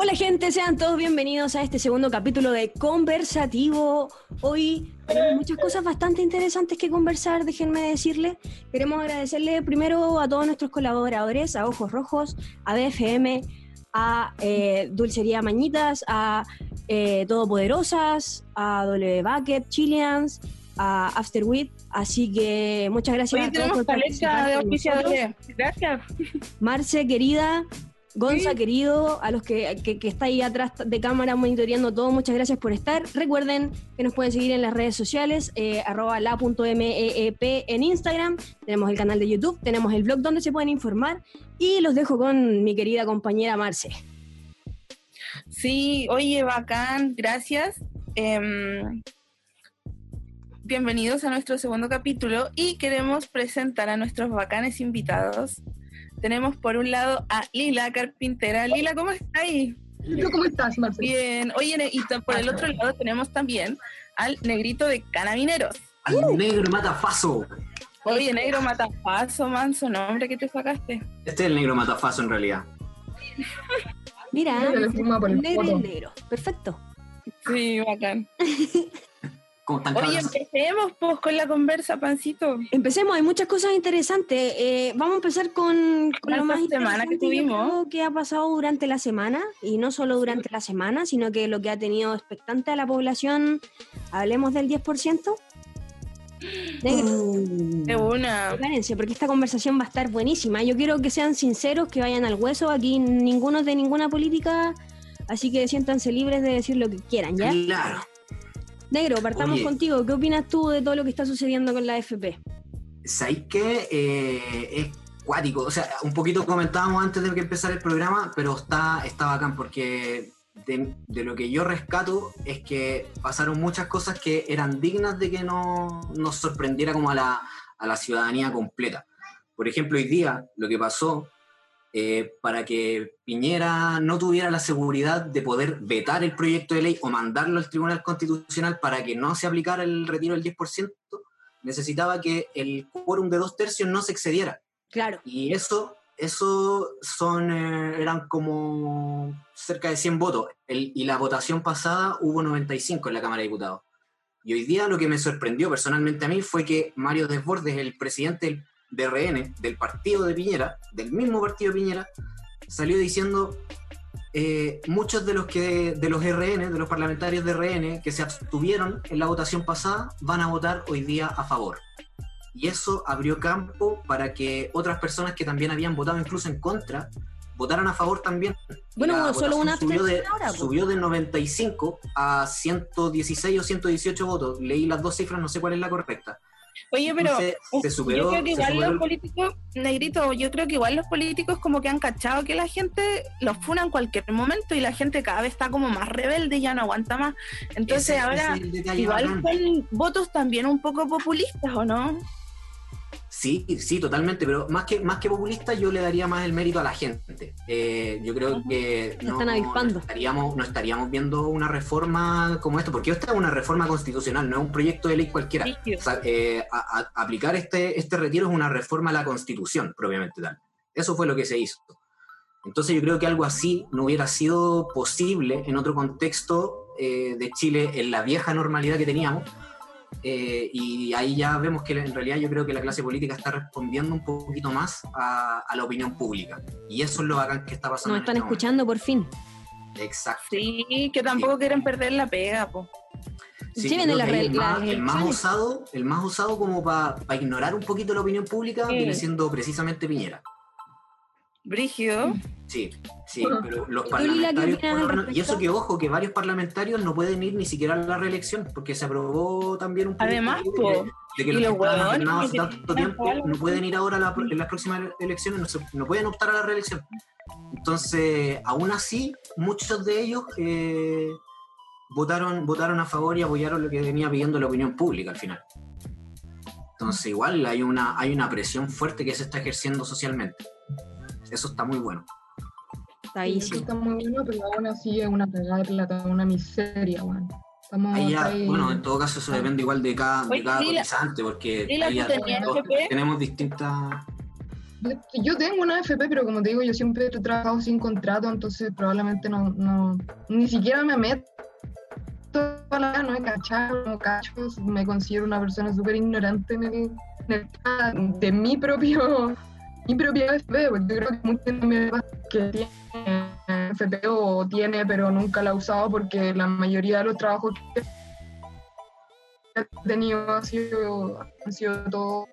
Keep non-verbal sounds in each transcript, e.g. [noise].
Hola gente, sean todos bienvenidos a este segundo capítulo de Conversativo. Hoy tenemos muchas cosas bastante interesantes que conversar, déjenme decirles. Queremos agradecerle primero a todos nuestros colaboradores, a Ojos Rojos, a BFM, a eh, Dulcería Mañitas, a eh, Todopoderosas, a W Bucket, Chileans, a Afterwit. Así que muchas gracias a todos por participar de. Gracias. Marce, querida, Gonza, Sí. querido, a los que, que, que está ahí atrás de cámara monitoreando todo, muchas gracias por estar. Recuerden que nos pueden seguir en las redes sociales, eh, arroba la.meep en Instagram, tenemos el canal de YouTube, tenemos el blog donde se pueden informar y los dejo con mi querida compañera Marce. Sí, oye, bacán, gracias. Em, bienvenidos a nuestro segundo capítulo y queremos presentar a nuestros bacanes invitados. Tenemos por un lado a Lila Carpintera. Lila, ¿cómo estás ahí? ¿Y tú cómo estás, Marcelo? Bien. Oye, y por el otro lado tenemos también al negrito de Canabineros. Al negro matafaso. Oye, negro matapazo, manso, nombre que te sacaste. Este es el negro matafaso en realidad. [laughs] Mira, negro el negro, perfecto. Sí, bacán. [laughs] ¿Cómo están, Oye, empecemos pues con la conversa, pancito. Empecemos, hay muchas cosas interesantes. Eh, vamos a empezar con, con lo más semana que tuvimos. creo que ha pasado durante la semana, y no solo durante la semana, sino que lo que ha tenido expectante a la población, hablemos del 10%. Negro, De una. porque esta conversación va a estar buenísima. Yo quiero que sean sinceros, que vayan al hueso. Aquí ninguno de ninguna política, así que siéntanse libres de decir lo que quieran, ¿ya? Claro. Negro, partamos Oye. contigo. ¿Qué opinas tú de todo lo que está sucediendo con la AFP? ¿Sabéis qué? Eh, es cuático. O sea, un poquito comentábamos antes de que empezara el programa, pero está, está bacán porque de, de lo que yo rescato es que pasaron muchas cosas que eran dignas de que no nos sorprendiera como a la, a la ciudadanía completa. Por ejemplo, hoy día lo que pasó eh, para que Piñera no tuviera la seguridad de poder vetar el proyecto de ley o mandarlo al Tribunal Constitucional para que no se aplicara el retiro del 10%, necesitaba que el quórum de dos tercios no se excediera. Claro. Y eso, eso son, eh, eran como cerca de 100 votos. El- y la votación pasada hubo 95 en la Cámara de Diputados. Y hoy día lo que me sorprendió personalmente a mí fue que Mario Desbordes, el presidente del, de RN, del partido de Piñera, del mismo partido de Piñera, salió diciendo eh, muchos de los que de los RN, de los parlamentarios de RN que se abstuvieron en la votación pasada, van a votar hoy día a favor. Y eso abrió campo para que otras personas que también habían votado incluso en contra, votaran a favor también. Bueno, la solo una subió de, ahora, pues. subió de 95 a 116 o 118 votos. Leí las dos cifras, no sé cuál es la correcta. Oye, pero Entonces, se superó, yo creo que igual superó los políticos, negrito, yo creo que igual los políticos como que han cachado que la gente los funa en cualquier momento y la gente cada vez está como más rebelde y ya no aguanta más. Entonces ese- ahora ese igual son votos también un poco populistas, ¿o no? Sí, sí, totalmente, pero más que, más que populista yo le daría más el mérito a la gente. Eh, yo creo que no, están no estaríamos, no estaríamos viendo una reforma como esta, porque esta es una reforma constitucional, no es un proyecto de ley cualquiera. Rígido. O sea, eh, a- a- aplicar este, este retiro es una reforma a la constitución, propiamente tal. Eso fue lo que se hizo. Entonces yo creo que algo así no hubiera sido posible en otro contexto eh, de Chile, en la vieja normalidad que teníamos. Eh, y ahí ya vemos que en realidad yo creo que la clase política está respondiendo un poquito más a, a la opinión pública. Y eso es lo bacán que está pasando. Nos en están este momento. escuchando por fin. Exacto. Sí, que tampoco quieren perder la pega, po. Sí, la re- el, más, el más usado, el más usado como para ignorar un poquito la opinión pública Sí. viene siendo precisamente Piñera. Brígido. Sí, sí, Bueno. pero los ¿Y tú, Lila, qué parlamentarios, opinas por lo al menos- y eso que ojo, que varios parlamentarios no pueden ir ni siquiera a la reelección, porque se aprobó también un Además, de, que- de que y los que los que hace tanto tiempo no pueden ir ahora a la- en las próximas elecciones, no, se- no pueden optar a la reelección. Entonces, aún así, muchos de ellos eh, votaron, votaron a favor y apoyaron lo que venía pidiendo la opinión pública al final. Entonces, igual hay una, hay una presión fuerte que se está ejerciendo socialmente. Eso está muy bueno. Está ahí, Sí, está muy bueno, pero aún así es una pegada de plata, una miseria, weón. Estamos Ahí ya, ahí- bueno, en todo caso eso depende igual de cada, de Oye, cada Lila- cotizante, porque Lila, ahí ¿tú ya tenías todos FP? tenemos distintas... Yo tengo una FP, pero como te digo, yo siempre he trabajado sin contrato, entonces probablemente no, no ni siquiera me meto a la no he cachado, no cacho, me considero una persona súper ignorante en el, en el tema de mi propio mi propia FP, porque yo creo que mucha gente que tiene FP o tiene, pero nunca la ha usado porque la mayoría de los trabajos que he tenido han sido, han sido todo.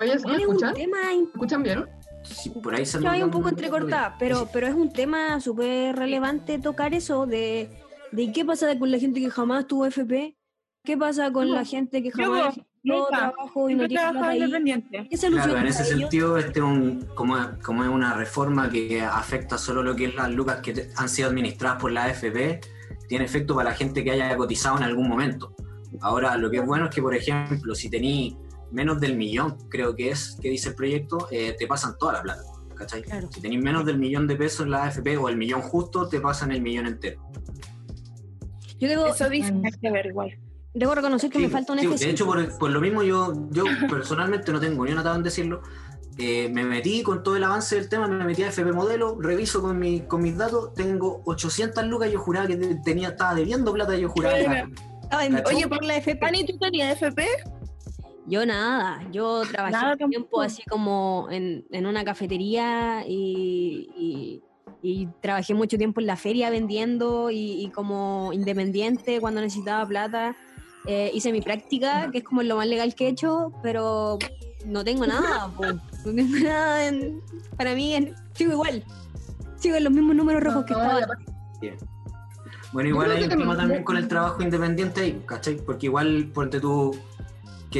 Oye, ¿me escuchan? ¿Me escuchan bien? Sí, por ahí se hay un poco entrecortada, pero, pero es un tema súper relevante tocar eso de, de qué pasa con la gente que jamás tuvo FP, qué pasa con la gente que jamás no trabajo y no plata independiente. ¿Qué solución claro, en ese sentido, este un, como, como es una reforma que afecta solo lo que es las lucas que han sido administradas por la AFP, tiene efecto para la gente que haya cotizado en algún momento. Ahora, lo que es bueno es que, por ejemplo, si tenéis menos del millón, creo que es, que dice el proyecto, eh, te pasan toda la plata. ¿cachai? Si tenéis menos del millón de pesos en la AFP o el millón justo, te pasan el millón entero. Yo digo, Eso dice, hay que ver igual. Debo reconocer que me falta un sí, De hecho, por, lo mismo, yo, yo [coughs] personalmente no tengo ni una tabla en decirlo. Eh, me metí con todo el avance del tema, me metí a FP Modelo, reviso con, mi, con mis datos, tengo 800 lucas, yo juraba que tenía, estaba debiendo plata, yo juraba. Oye, por la FP. Pani, ¿tú tenías FP? Yo nada, yo trabajé un tiempo así como en, en una cafetería y, y, trabajé mucho tiempo en la feria vendiendo y, como independiente cuando necesitaba plata. Eh, hice mi práctica, que es como lo más legal que he hecho, pero no tengo nada, no tengo [laughs] nada. para mí sigo igual, sigo en los mismos números rojos que estaba. Bueno, igual hay un tema también con el trabajo independiente ahí, ¿cachai? Porque igual, ponte tú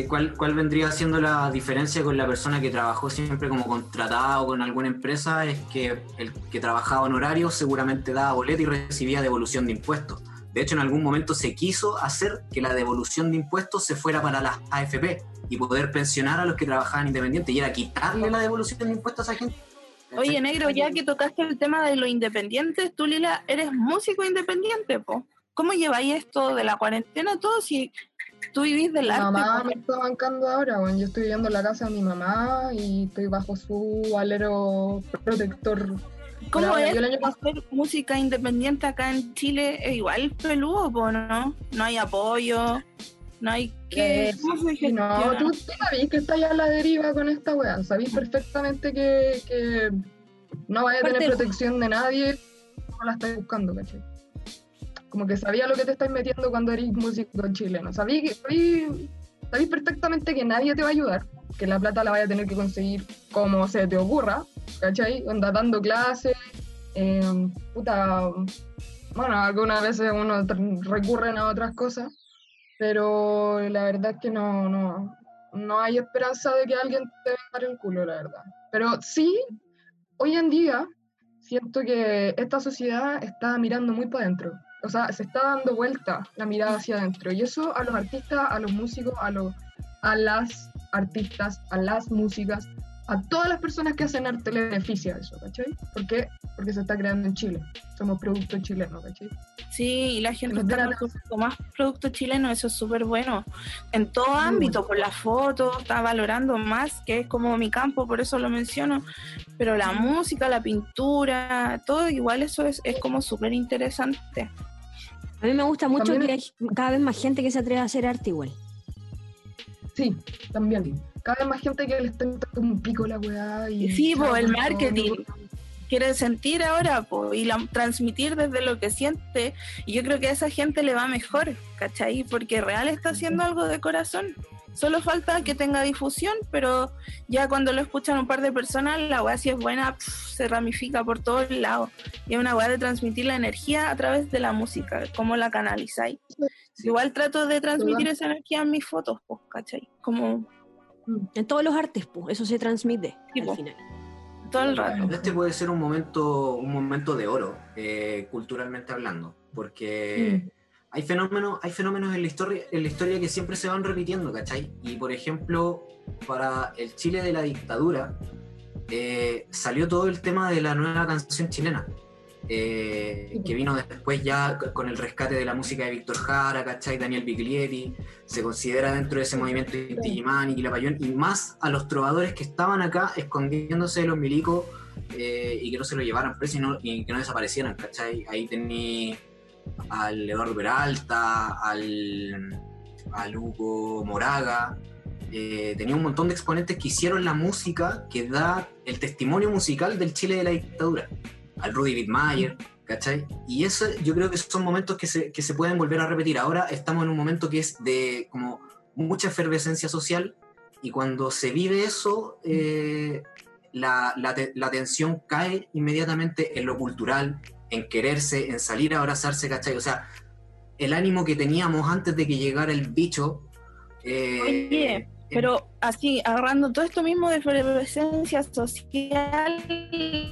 cuál, ¿Cuál vendría siendo la diferencia con la persona que trabajó siempre como contratado con alguna empresa? Es que el que trabajaba en horario seguramente daba boleto y recibía devolución de impuestos. De hecho, en algún momento se quiso hacer que la devolución de impuestos se fuera para las AFP y poder pensionar a los que trabajaban independientes y era quitarle la devolución de impuestos a esa gente. Oye, negro, ya que tocaste el tema de los independientes, tú, Lila, eres músico independiente, po. ¿Cómo lleváis esto de la cuarentena todo si Tú vivís del arte. Mi mamá me está bancando ahora, bueno, yo estoy viviendo en la casa de mi mamá y estoy bajo su alero protector. ¿Cómo es hacer música independiente acá en Chile? Es igual peludo, ¿no? No hay apoyo, no hay que... Eh, no, tú, sabes que estás a la deriva con esta weá, sabés perfectamente que, que no vaya a tener protección de nadie, no la estás buscando, ¿cachai? como que sabía lo que te estás metiendo cuando eres músico chileno. Sabí, sabí, sabí perfectamente que nadie te va a ayudar, que la plata la vaya a tener que conseguir como se te ocurra, ¿cachai? Anda dando clases, eh, puta, bueno, algunas veces uno recurren a otras cosas, pero la verdad es que no, no, no hay esperanza de que alguien te venga el culo, la verdad. Pero sí, hoy en día siento que esta sociedad está mirando muy para adentro o sea, se está dando vuelta la mirada hacia adentro. Y eso a los artistas, a los músicos, a, los, a las artistas, a las músicas, a todas las personas que hacen arte le beneficia eso, ¿cachai? ¿Por qué? Porque se está creando en Chile. Somos productos chilenos, ¿cachai? Sí, y la gente está produciendo más productos chilenos, eso es súper bueno. En todo ámbito, por la foto, está valorando más, que es como mi campo, por eso lo menciono. Pero la música, la pintura, todo igual eso es, es como súper interesante. A mí me gusta mucho que hay cada vez más gente que se atreve a hacer arte igual. Sí, también. Cada vez más gente que le está dando un pico la weá. Y sí, el marketing. Quiere sentir ahora y la, transmitir desde lo que siente. Y yo creo que a esa gente le va mejor, ¿cachai? Porque real está haciendo algo de corazón. Solo falta que tenga difusión, pero ya cuando lo escuchan un par de personas, la weá si es buena, se ramifica por todos lados. Y es una weá de transmitir la energía a través de la música, cómo la canalizáis. Igual trato de transmitir esa energía en mis fotos, pues, ¿cachai? Como... En todos los artes, pues, eso se transmite al final. Todo el rato. Este puede ser un momento, un momento de oro, eh, culturalmente hablando, porque... Mm hay fenómenos, hay fenómenos en la historia, en la historia que siempre se van repitiendo, ¿cachai? Y por ejemplo, para el Chile de la dictadura, eh, salió todo el tema de la nueva canción chilena. eh, que vino después ya con el rescate de la música de Víctor Jara, ¿cachai? Daniel Biglietti, se considera dentro de ese movimiento Inti Gimani, Quilapayún, y más a los trovadores que estaban acá escondiéndose de los milicos eh, y que no se lo llevaran preso y, no, y que no desaparecieran, ¿cachai? Ahí tenía al Eduardo Peralta, al, al Hugo Moraga, eh, tenía un montón de exponentes que hicieron la música que da el testimonio musical del Chile de la dictadura. Al Rudy Wittmayer, ¿cachai? Y eso yo creo que son momentos que se, que se pueden volver a repetir. Ahora estamos en un momento que es de como mucha efervescencia social y cuando se vive eso, eh, la, la, la, tensión cae inmediatamente en lo cultural, en quererse, en salir a abrazarse, ¿cachai? O sea, el ánimo que teníamos antes de que llegara el bicho. Eh, Oye, pero así, agarrando todo esto mismo de presencia social,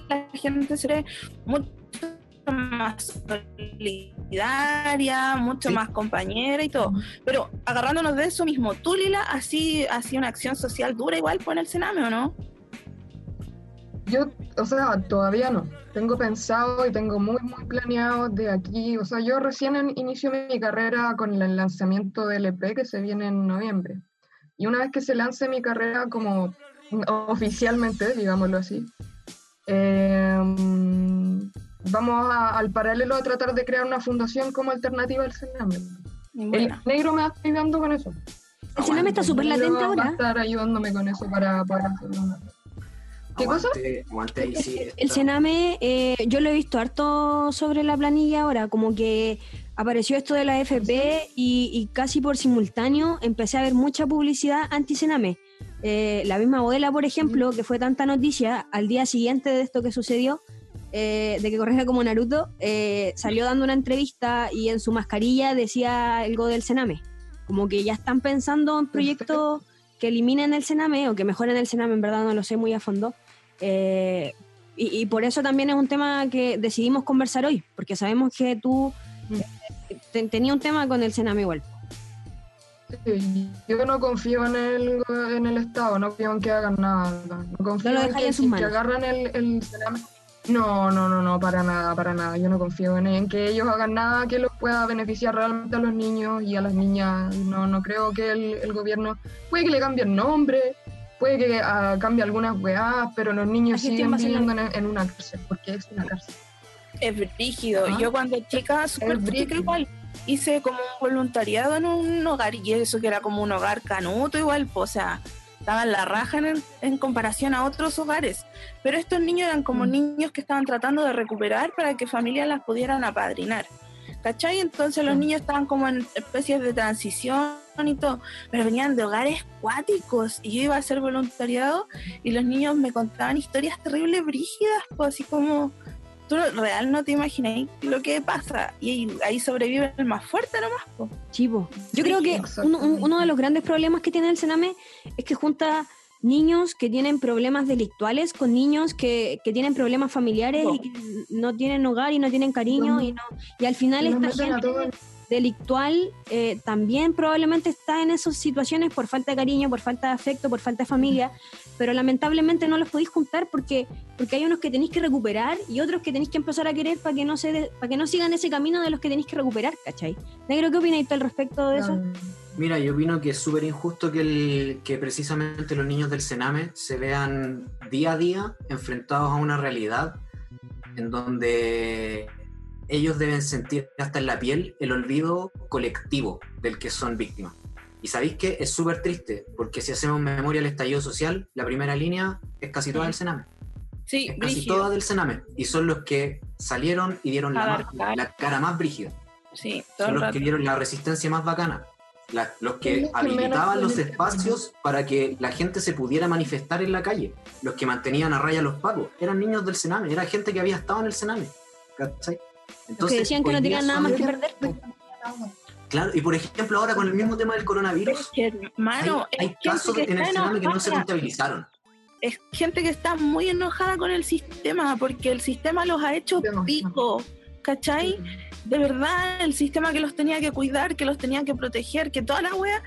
la gente se ve mucho más solidaria, mucho más compañera y todo. Pero agarrándonos de eso mismo, ¿tú, Lila, así, así una acción social dura igual por el Sename o no? Yo, o sea, todavía no. Tengo pensado y tengo muy, muy planeado de aquí. O sea, yo recién inicio mi carrera con el lanzamiento del EP que se viene en noviembre. Y una vez que se lance mi carrera como oficialmente, digámoslo así, em, vamos al paralelo a tratar de crear una fundación como alternativa al Sename. El negro me está ayudando con eso. El Sename está súper latente ahora. Va a estar ayudándome con eso para, para hacerlo. ¿Qué cosa? el Sename, eh, yo lo he visto harto sobre la planilla ahora, como que apareció esto de la FP y, casi por simultáneo empecé a ver mucha publicidad anti-Sename. Eh, la misma abuela, por ejemplo, que fue tanta noticia, al día siguiente de esto que sucedió, eh, de que corría como Naruto, salió dando una entrevista y en su mascarilla decía algo del Sename. Como que ya están pensando en proyectos que eliminen el Sename o que mejoren el Sename, en verdad no lo sé muy a fondo. Eh, y, por eso también es un tema que decidimos conversar hoy, porque sabemos que tú eh, tenías un tema con el Sename igual. yo no confío en el, en el Estado, no confío en que hagan nada. No confío en, que, agarran el, el Sename. No, no, no, no, para nada, para nada. Yo no confío en, en, que ellos hagan nada que los pueda beneficiar realmente a los niños y a las niñas. No, no creo que el, el gobierno puede que le cambie el nombre, puede que uh, cambie algunas weas, pero los niños siguen viviendo en, una cárcel, porque es una cárcel. Es rígido. Yo cuando chica, súper chica igual, hice como un voluntariado en un hogar, y eso que era como un hogar canuto igual, pues, o sea, estaban la raja en, en, comparación a otros hogares. Pero estos niños eran como mm. niños que estaban tratando de recuperar para que familias las pudieran apadrinar. ¿Cachai? Entonces los mm. niños estaban como en especies de transición y todo, pero venían de hogares cuáticos y yo iba a hacer voluntariado y los niños me contaban historias terribles brígidas, pues así como tú real no te imagináis lo que pasa y ahí sobrevive el más fuerte nomás. Po. Chivo. Yo creo que uno, de los grandes problemas que tiene el Sename es que junta niños que tienen problemas delictuales con niños que, que tienen problemas familiares y que no tienen hogar y no tienen cariño y no y al final esta gente delictual eh, también probablemente está en esas situaciones por falta de cariño, por falta de afecto, por falta de familia, pero lamentablemente no los podéis juntar porque, porque hay unos que tenéis que recuperar y otros que tenéis que empezar a querer para que no se para que no sigan ese camino de los que tenéis que recuperar, ¿cachai? Negro, ¿qué opináis al respecto de eso? Mira, yo opino que es súper injusto que, el, que precisamente los niños del Sename se vean día a día enfrentados a una realidad en donde ellos deben sentir hasta en la piel el olvido colectivo del que son víctimas. Y sabéis que es súper triste, porque si hacemos memoria del estallido social, la primera línea es casi toda del Sename. Sí, es casi toda del Sename. Y son los que salieron y dieron la, la, cara más brígida. Sí, son los que dieron la resistencia más bacana. los que habilitaban los espacios para que la gente se pudiera manifestar en la calle. Los que mantenían a raya los pagos. Eran niños del Sename, era gente que había estado en el Sename. ¿Cachai? Entonces, que decían que no tenían nada más que perder. Claro, y por ejemplo, ahora con el mismo tema del coronavirus, hermano, hay, casos en el Sename que no se contabilizaron. Es gente que está muy enojada con el sistema, porque el sistema los ha hecho pico, ¿cachai? De verdad, el sistema que los tenía que cuidar, que los tenía que proteger, que toda la wea,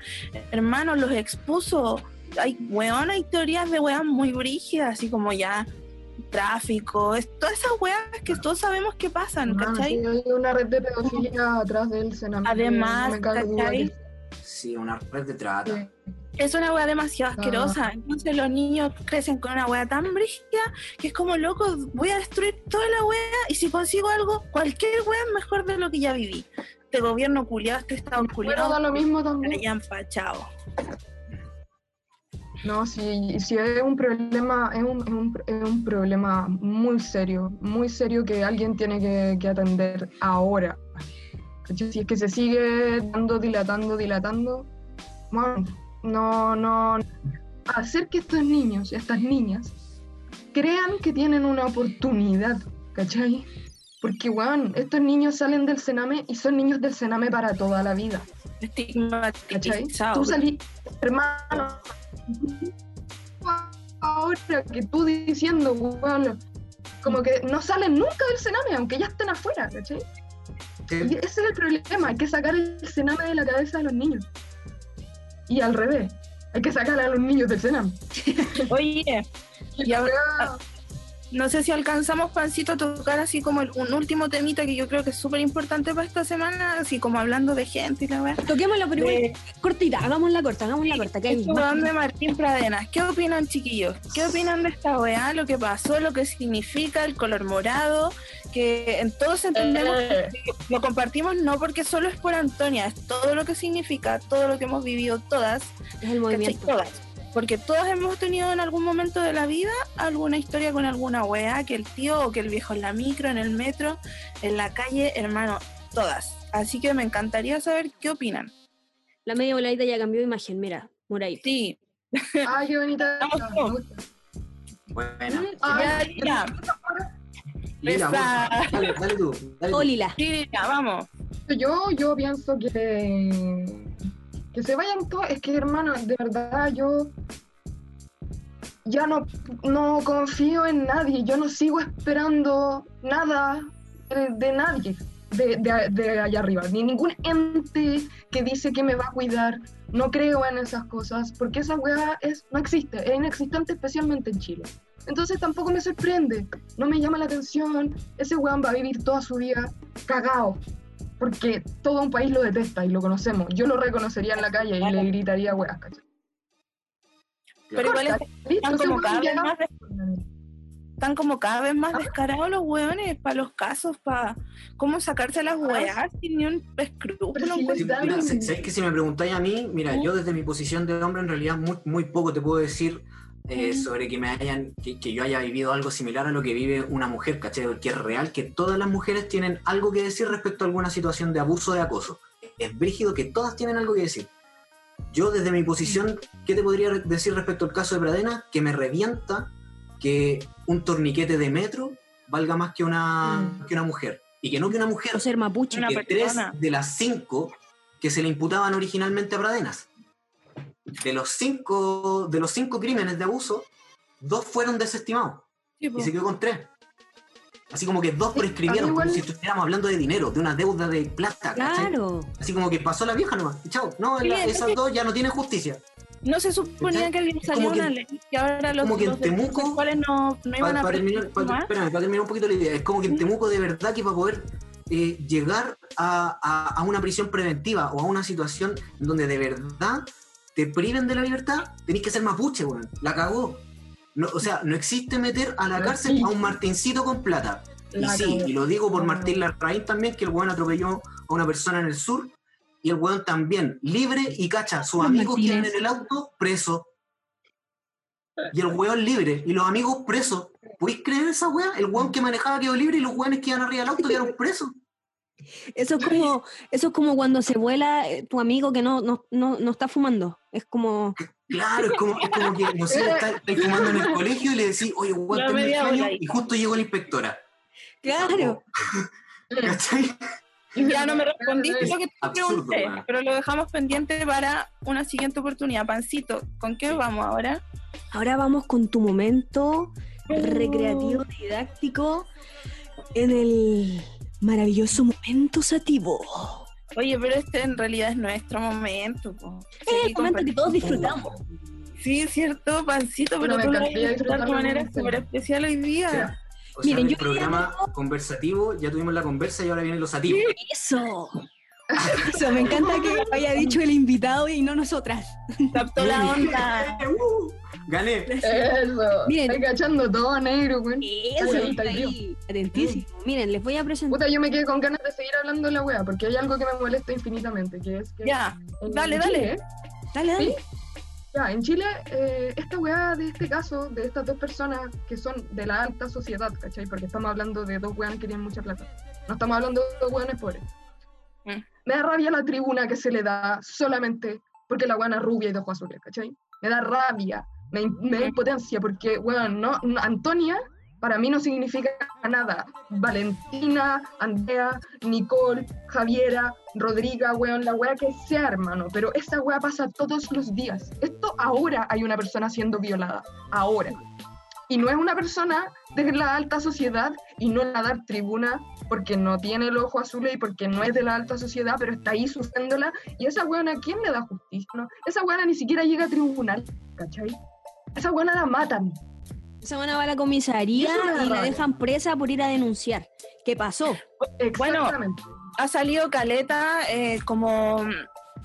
hermano, los expuso. Hay weón, hay teorías de weas muy brígidas, así como ya tráfico, es, todas esas weas que todos sabemos que pasan, Ah, ¿cachai? sí, hay una red de pedofilia atrás del Sename. Además, Sí, una red de trata. sí. Es una wea demasiado Ah. asquerosa. Entonces los niños crecen con una wea tan brígida que es como loco, voy a destruir toda la wea y si consigo algo, cualquier wea es mejor de lo que ya viví. Este gobierno culiado, este estado Pero culiado, da lo mismo también. ya empachado. No, sí, sí es un problema, es un, es un- es un problema muy serio, muy serio que alguien tiene que, que atender ahora. Si es que se sigue dando, dilatando, dilatando, bueno, no, no, hacer que estos niños y estas niñas crean que tienen una oportunidad, ¿cachai? Porque, weón, estos niños salen del Sename y son niños del Sename para toda la vida. Tú salí, hermano. Ahora que tú diciendo, weón, como que no salen nunca del cename, aunque ya estén afuera, ¿cachai? Sí. Y ese es el problema, hay que sacar el cename de la cabeza de los niños. Y al revés, hay que sacar a los niños del cename. Oye, [laughs] Y ahora- ahora- no sé si alcanzamos, Pancito, a tocar así como el- un último temita que yo creo que es súper importante para esta semana, así como hablando de gente y la weá. Toquémoslo, igual, De- cortita, hagámosla corta, hagámosla corta. Que hay de Martín Pradenas. ¿Qué opinan, chiquillos? ¿Qué opinan de esta weá? Lo que pasó, lo que significa el color morado, que en todos entendemos Eh, que lo compartimos no porque solo es por Antonia, es todo lo que significa, todo lo que hemos vivido todas, es el ¿cachai? movimiento. Todas. Porque todas hemos tenido en algún momento de la vida alguna historia con alguna weá, que el tío o que el viejo en la micro, en el metro, en la calle, hermano, todas. Así que me encantaría saber qué opinan. La media voladita ya cambió de imagen, mira, moradito. Sí, [laughs] ah, qué bonita. Todos. gusta. Buena. Ah, ya, ya. Lila, dale, dale tú. Dale tú. Oh, Lila. Sí, ya, vamos. Yo, yo pienso que que se vayan todos. Es que, hermano, de verdad, yo ya no, no confío en nadie. Yo no sigo esperando nada de, nadie de, de- de allá arriba. Ni ningún ente que dice que me va a cuidar. No creo en esas cosas, porque esa weá es, no existe, es inexistente especialmente en Chile. Entonces tampoco me sorprende, no me llama la atención. Ese weón va a vivir toda su vida cagado, porque todo un país lo detesta y lo conocemos. Yo lo reconocería en la calle y le gritaría weas, ¿cachai? Pero igual están ese como cada vez más están como cada vez más descarados los hueones para los casos, para cómo sacarse las weas sin ni un escrúpulo. Pero si ¿sabes que si me preguntáis a mí, mira, yo desde mi posición de hombre en realidad muy, muy poco te puedo decir eh, sobre que me hayan, que, que yo haya vivido algo similar a lo que vive una mujer, ¿cachai? Porque es real que todas las mujeres tienen algo que decir respecto a alguna situación de abuso o de acoso. Es brígido que todas tienen algo que decir. Yo desde mi posición, ¿qué te podría decir respecto al caso de Pradena? Que me revienta que un torniquete de metro valga más que una, Mm. que una mujer. Y que no que una mujer, O ser mapuche. Una que tres persona. de las cinco que se le imputaban originalmente a Pradenas. De los cinco, de los cinco crímenes de abuso, dos fueron desestimados sí, y se quedó con tres. Así como que dos prescribieron, a mí como igual- si estuviéramos hablando de dinero, de una deuda de plata. ¿cachai? Claro. Así como que pasó la vieja nomás. Chao. No, la- es esas dos ya no tienen justicia. No se suponía ¿Cachai? que alguien salió una ley y ahora los, como que en los derechos Temuco- no, no iban Para, a terminar, para- espérame, para terminar un poquito la idea, es como que en Temuco de verdad que para poder eh, llegar a, a- a una prisión preventiva o a una situación donde de verdad te priven de la libertad, tenés que ser mapuche, weón. La cagó. No, o sea, no existe meter a la cárcel a un martincito con plata. Y sí, y lo digo por. Martín Larraín también, que el weón atropelló a una persona en el sur, y el weón también, libre y cacha, sus amigos quedan Martínez. en el auto presos. Y el weón libre, y los amigos presos. ¿Podéis creer esa weá? El weón que manejaba quedó libre y los weones que iban arriba del auto quedaron presos. Eso es como, eso es como cuando se vuela eh, tu amigo que no, no, no, no está fumando. Es como, Claro, es como, es como que, no sé, estáis fumando en el colegio y le decís, oye, [laughs] sueño", voladita. y justo llegó la inspectora. claro. [laughs] ¿Cachai? Ya no me respondiste lo que te Absurdo, pregunté, pero lo dejamos pendiente para una siguiente oportunidad. Pancito, ¿con qué vamos ahora? Ahora vamos con tu momento recreativo, didáctico, en el maravilloso momento sativo. Oye, pero este en realidad es nuestro momento. po. Es el Sí, momento que todos disfrutamos. Sí, cierto, pancito, pero, Pero tú lo encantaría vas a disfrutar de manera súper especial hoy día. sea, o sea, Miren, en el yo programa conversativo ya tuvimos la conversa y ahora vienen los ativos. Eso. [laughs] Me encanta que haya dicho el invitado y no nosotras. Captó [laughs] la onda. Uh, Gané. Eso. Miren. Estoy cachando todo negro, güey. Eso, está ahí. Atentísimo. Miren, les voy a presentar. Puta, yo me quedé con ganas de seguir hablando de la wea, porque hay algo que me molesta infinitamente, que es que... Ya, dale, Chile, dale. Dale, dale. ¿Sí? Ya, en Chile, eh, esta weá de este caso, de estas dos personas que son de la alta sociedad, ¿cachai? Porque estamos hablando de dos weones que tienen mucha plata. No estamos hablando de dos weones pobres. Me da rabia la tribuna que se le da solamente porque la es rubia y de ojos azules, ¿cachai? Me da rabia, me, me da impotencia, porque, weón, no, no- Antonia para mí no significa nada. Valentina, Andrea, Nicole, Javiera, Rodriga, weón, la wea que sea, hermano. Pero esa wea pasa todos los días. Esto ahora hay una persona siendo violada. Ahora. Y no es una persona de la alta sociedad y no la dar tribuna porque no tiene el ojo azul y porque no es de la alta sociedad, pero está ahí sufriéndola. Y esa weona, ¿quién le da justicia? No? Esa weona ni siquiera llega a tribunal, ¿cachai? Esa weona la matan. Esa buena va a la comisaría y la dejan presa por ir a denunciar. ¿Qué pasó? Exactamente. ha salido caleta eh, como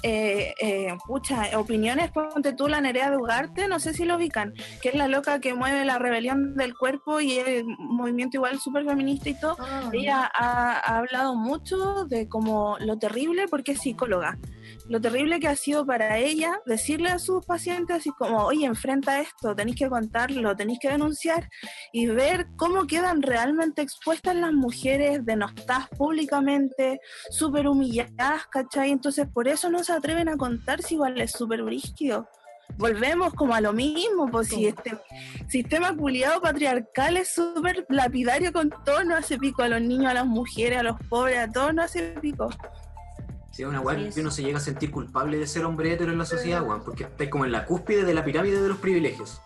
eh, eh, pucha, opiniones, ponte tú la Nerea de Ugarte, no sé si lo ubican, que es la loca que mueve la rebelión del cuerpo y un movimiento igual súper feminista y todo. Ah, Ella ha, ha hablado mucho de como lo terrible, porque es psicóloga, lo terrible que ha sido para ella decirle a sus pacientes así como, oye, enfrenta esto, tenéis que contarlo, tenéis que denunciar y ver cómo quedan realmente expuestas las mujeres denostadas públicamente, súper humilladas, ¿cachai? Entonces por eso no se atreven a contar si igual es súper brígido. Volvemos como a lo mismo, pues si este sistema culiado patriarcal es súper lapidario con todo, no hace pico a los niños, a las mujeres, a los pobres, a todos no hace pico. Sí, una weá que uno se llega a sentir culpable de ser hombre hetero en la sociedad, weón, porque estáis como en la cúspide de la pirámide de los privilegios.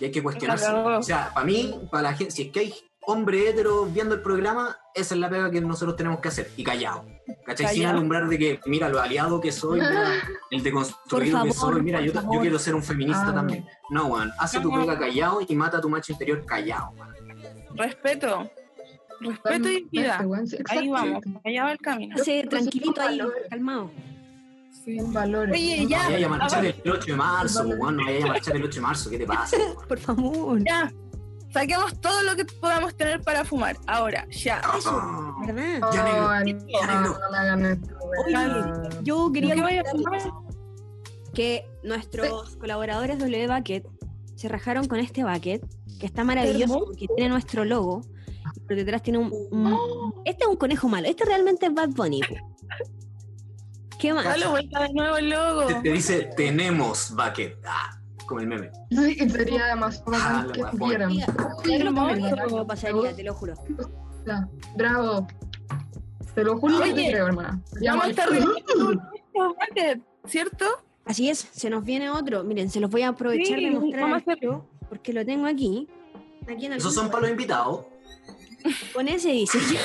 Y hay que cuestionarse. O sea, para mí, para la gente, si es que hay hombre hetero viendo el programa, esa es la pega que nosotros tenemos que hacer. Y callado. ¿Cachai? Sin Callado. alumbrar de que, mira, lo aliado que soy, mira, [laughs] el deconstruido que soy, mira, yo, yo quiero ser un feminista Ah. también. No, weón, hace tu pega callado y mata a tu macho interior callado, weón. Respeto, respeto y dignidad. Sí, Ahí vamos, allá va el camino. Yo- tranquilito ahí, calmado. Son valores. Oye, ya. No vaya a marchar el 8 de marzo, weón, no vaya a marchar el 8 de marzo, ¿qué te pasa? [laughs] Por favor. Ya, saquemos todo lo que podamos tener para fumar. Ahora, ya. Eso, ¿verdad? Ya, negro, Ay, ya, no, negro. no me hagan esto, weón. Oye, yo quería que nuestros colaboradores W Bucket se rajaron con este bucket, que está maravilloso porque tiene nuestro logo, pero detrás tiene un, un- Este es un conejo malo, este realmente es Bad Bunny. ¿Qué más? Dale vuelta de nuevo el logo. Te, te dice, tenemos bucket. Ah, como el meme. Sí, sería demasiado Ah, que wea, vieran. Mira, Sí, negro no, también no, lo pasaría, te lo juro. Bravo. Te lo juro que Oye, te creo, hermana. Ya, Vamos a ¿cierto? Así es, se nos viene otro. Miren, se los voy a aprovechar Sí, de mostrar vamos a porque lo tengo aquí. Aquí en el Esos son para los invitados. [laughs] Con ese diseño.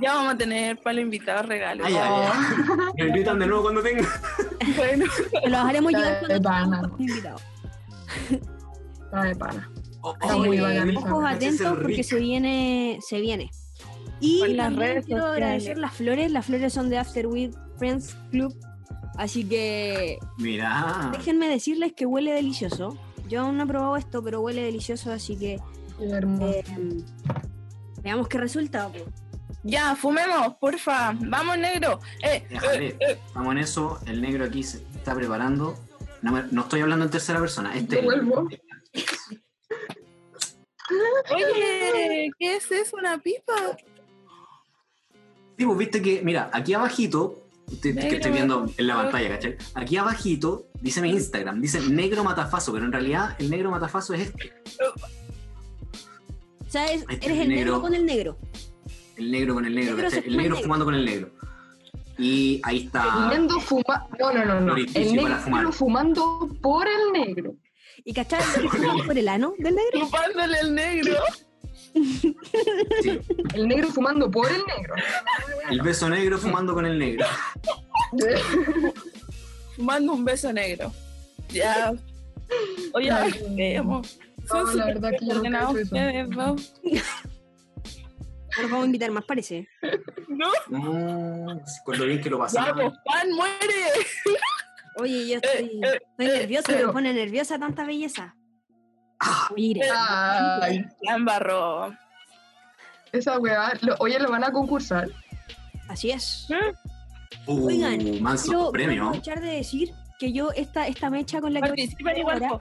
Ya vamos a tener para los invitados regalos. Ay, ay, ay. Me invitan de nuevo cuando tenga. [laughs] Bueno, los haremos llegar cuando tengamos invitados. Está de pana. Oh, oh, eh, Ojos atentos porque se viene, se viene. Y las redes quiero sociales. agradecer las flores. Las flores son de After with Friends Club. Así que Mira. déjenme decirles que huele delicioso. Yo aún no he probado esto, pero huele delicioso, así que Qué hermoso. eh, veamos qué resulta. po. ya, fumemos, porfa. Vamos, negro. Eh, Déjale. eh, eh. Estamos en eso. El negro aquí se está preparando. No, me- no estoy hablando en tercera persona. Este vuelvo. Oye, [laughs] ¿qué es eso? ¿Una pipa? Sí, pues viste que, mira, aquí abajito, te- que estoy viendo en la pantalla, ¿cachai? Aquí abajito dice mi Instagram, dice negro matafaso, pero en realidad el negro matafaso es este, ¿Sabes? Este Eres el negro. negro. con el negro. el negro con el negro, Negro se ¿cachai? El negro negro. fumando con el negro. Y ahí El está. negro fuma. No, no, no, no. El negro fumando por el negro. ¿Y cachai? por el ano del negro? Chupándole el negro. sí, El negro fumando por el negro. el beso negro fumando con el negro. Mando un beso negro. Ya. Oye. Son no, la verdad que yo nunca he hecho eso. nos vamos a invitar más, parece. [laughs] No, No, con lo bien que lo pasamos. pues, pan muere. Oye, yo estoy, eh, estoy eh, nerviosa, pero- me pone nerviosa tanta belleza. Ah, Mire, Ay, embarró. esa weá. Lo- oye, ¿lo van a concursar? así es. uh, Oigan, manso Quiero, quiero premio. aprovechar de decir que yo esta, esta mecha con la que Participen igual. ahora.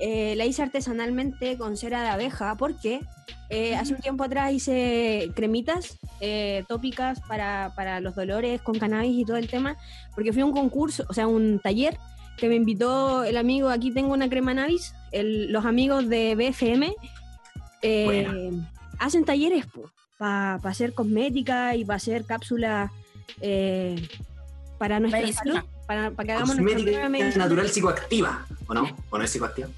Eh, la hice artesanalmente con cera de abeja porque eh, hace un tiempo atrás hice cremitas eh, tópicas para, para los dolores con cannabis y todo el tema, porque fui a un concurso, o sea, un taller que me invitó el amigo, aquí tengo una crema navis, el- los amigos de BFM eh, hacen talleres para hacer cosmética y para hacer cápsulas eh, para nuestra Medicina. salud, para, para que hagamos nuestra Cosmética medicina. natural psicoactiva, ¿o no? ¿O no es psicoactiva?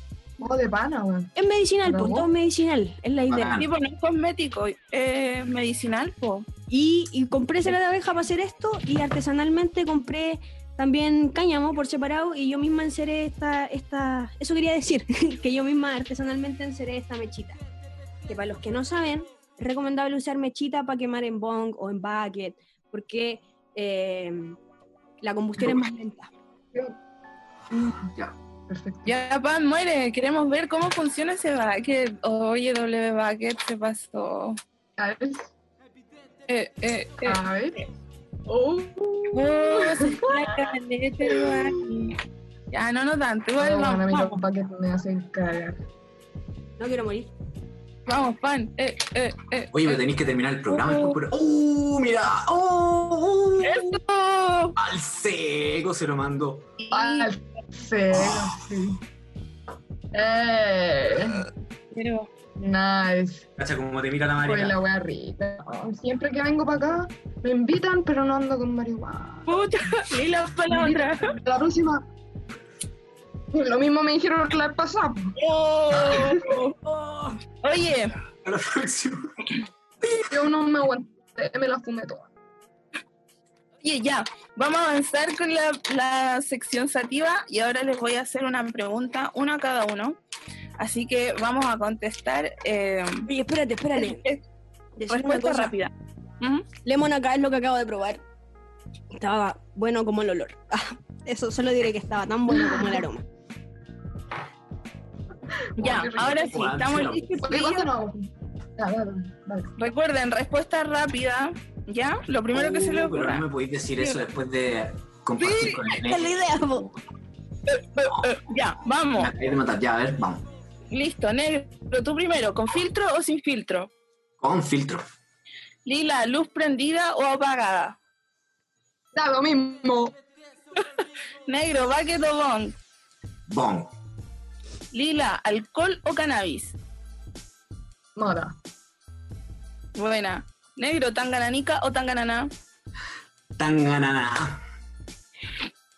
Oh, de pana, weón. Es medicinal, pues todo es medicinal, es la idea. Pues no es cosmético, es medicinal, po. Y, y compré cera de abeja para hacer esto y artesanalmente compré también cáñamo por separado y yo misma enceré esta, esta, eso quería decir, [laughs] que yo misma artesanalmente enceré esta mechita. Que para los que no saben, es recomendable usar mechita para quemar en bong o en bucket, porque eh, la combustión es más lenta. Ya. Perfecto. Ya, pan muere. Queremos ver cómo funciona ese bucket. Oye, W bucket se pasó. A ver. Eh, eh, eh. A ver. Oh. Oh, se caleta el. Ya, no, no tanto. Igual No, vamos, paquetes me hacen cagar. No quiero morir. vamos, pan. Eh, eh, eh. Oye, me eh. tenéis que terminar el programa. Oh. pero- ¡Uh! Mira. ¡Oh! ¡Uh! ¡Eso! Al seco se lo mandó. Al cero, sí. Eh, Pero, nice. Cacha como te mira la María. la wea rica. Siempre que vengo para acá, me invitan, pero no ando con marihuana. puta, para la otra. La próxima. Lo mismo me dijeron que la vez pasada. Oh. Oye, A la próxima. Yo no me aguanté, me la fumé toda. Oye, ya. Vamos a avanzar con la, la sección sativa y ahora les voy a hacer una pregunta, uno a cada uno. Así que vamos a contestar. Eh, Oye, espérate, espérate. [laughs] Decir una respuesta rápida. Ujú. Lemon acá es lo que acabo de probar. Estaba bueno como el olor. [laughs] Ah, Eso solo diré que estaba tan bueno como el aroma. Ya, ahora sí, estamos listos. Ya, dale. Recuerden, respuesta rápida. ¿Ya? Lo primero que se le Uh, Pero no me podéis decir eso después de compartir Sí, con el esa es la idea, po. Eh, ya, Me vamos. acabáis de matar. Ya, a ver, vamos. Listo, negro. Tú primero, ¿con filtro o sin filtro? Con filtro. Lila, ¿luz prendida o apagada? Da lo mismo. [laughs] Negro, bucket o bong. Bong. Lila, ¿alcohol o cannabis? Mora. Buena. Negro, ¿tangananica o tanganana? Tanganana.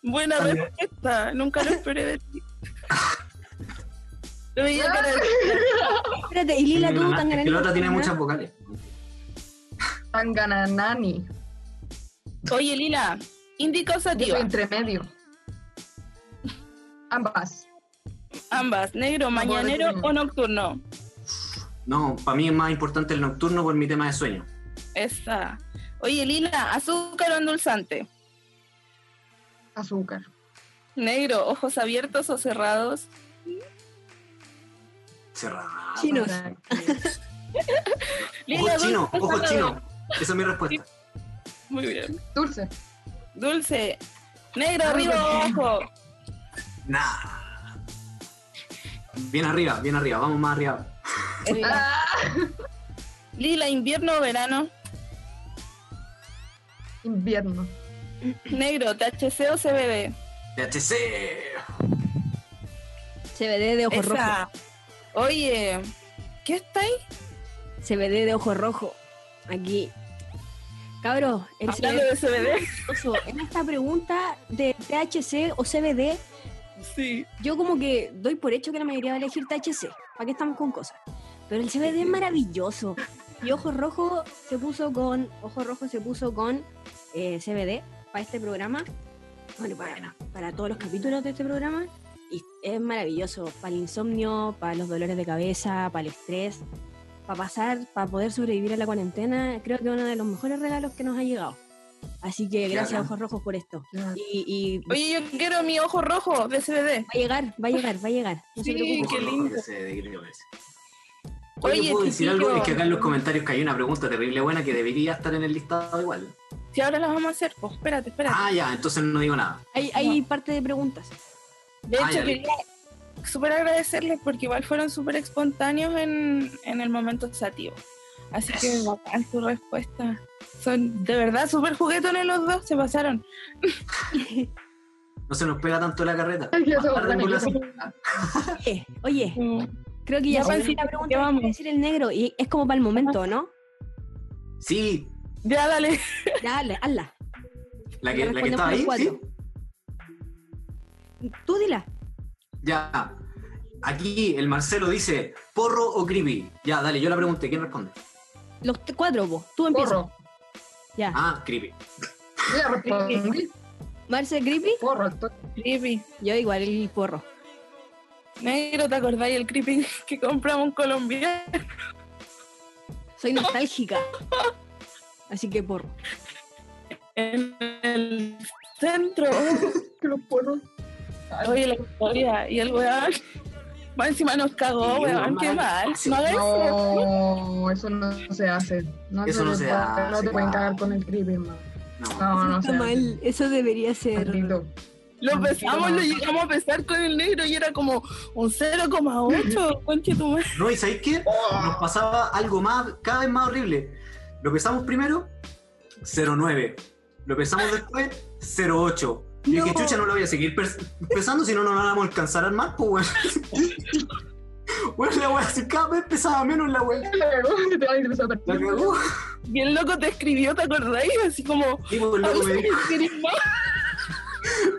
Buena respuesta. Nunca lo esperé de ti. Lo veía cara de- Espérate, y Lila, tú Tanganana. tan Es que la otra tiene muchas vocales. Tangananani. Oye, Lila, indica o Yo soy sativa. entre medio. Ambas. Ambas. Negro, mañanero o nocturno. No, para mí es más importante el nocturno por mi tema de sueño. Esa. Oye, Lila, azúcar o endulzante. Azúcar. Negro, ojos abiertos o cerrados. Cerrado. Chinos. [laughs] Lila, Ojos chinos, dulce o ojos salado. chinos. Esa es mi respuesta. Muy bien. Dulce. Dulce. Negro, Ah, arriba o bien. abajo. Nah. Bien arriba, bien arriba. Vamos más arriba. [laughs] Lila, invierno o verano. invierno. Negro, THC o CBD. THC. CBD de ojo rojo. Esa. Oye, ¿qué está ahí? CBD de ojo rojo. Aquí. Cabros, el Hablando de. CBD, en esta pregunta de THC o CBD, Yo como que doy por hecho que la mayoría va a elegir THC. ¿Para qué estamos con cosas? Pero el CBD es maravilloso. Y Ojo Rojo se puso con. Ojo Rojo se puso con eh, CBD para este programa. Bueno, para, para todos los capítulos de este programa. Y es maravilloso. Para el insomnio, para los dolores de cabeza, para el estrés, para pasar, para poder sobrevivir a la cuarentena, creo que es uno de los mejores regalos que nos ha llegado. Así que gracias. Ojos Rojos, por esto. Ya. Y, y va Oye, yo quiero mi ojo rojo de CBD. a llegar, va a llegar, va a llegar. No Sí, qué lindo. Oye, Oye, ¿puedo decir algo? Es que acá en los comentarios que hay una pregunta terrible buena que debería estar en el listado igual. Si ahora las vamos a hacer, pues espérate, espérate. Ah, ya, entonces no digo nada. Hay, hay parte de preguntas. De Ah, hecho, ya, quería súper agradecerles porque igual fueron súper espontáneos en, en el momento sativo. Así que [laughs] bacán su respuesta. Son de verdad súper juguetones los dos, se pasaron. No se nos pega tanto la carreta. Oye, oye, [laughs] Mm. creo que ya sé Pancito, la pregunta ¿qué que va a vamos? decir el negro y es como para el momento, ¿no? Sí, Ya, dale. Ya, hazla, hazla. la que, la que estaba ahí, sí. Tú dila. Ya. Aquí el Marcelo dice, ¿porro o creepy? Ya, dale, yo la pregunté, ¿quién responde? Los cuatro, vos. Tú empiezas. Porro. Ya. Ah, creepy. [laughs] Marce Creepy, Porro, Creepy. yo igual el porro. Negro, ¿te acordáis el creepy [laughs] que compramos un colombiano? Soy nostálgica. Así que porro. En el centro. que [laughs] los porros. Oye, la historia. Y el weón. Más encima nos cagó, Sí, weón. Qué mal. No eso. No, eso no se hace. No Eso se no se hace, No te pueden cagar con el creepy, hermano. No. No, se mal. Eso debería ser. Maldito. Lo pesamos, lo llegamos a pesar con el negro y era como un 0,8. [laughs] Conche tu madre. No, ¿y sabéis qué? Nos pasaba algo más, cada vez más horrible. Lo pesamos primero, 0,9. Lo pesamos después, 0,8. Y dije, No. chucha, no lo voy a seguir pes- pesando, si no, no lo vamos a alcanzar al mar, pues, weón. [laughs] Bueno, la weá, si cada vez pesaba menos la weá. La cagó, te va a ir La cagó. Y el loco te escribió, ¿te acordáis? Así como. Y pues, loco me dijo, ¿querés más?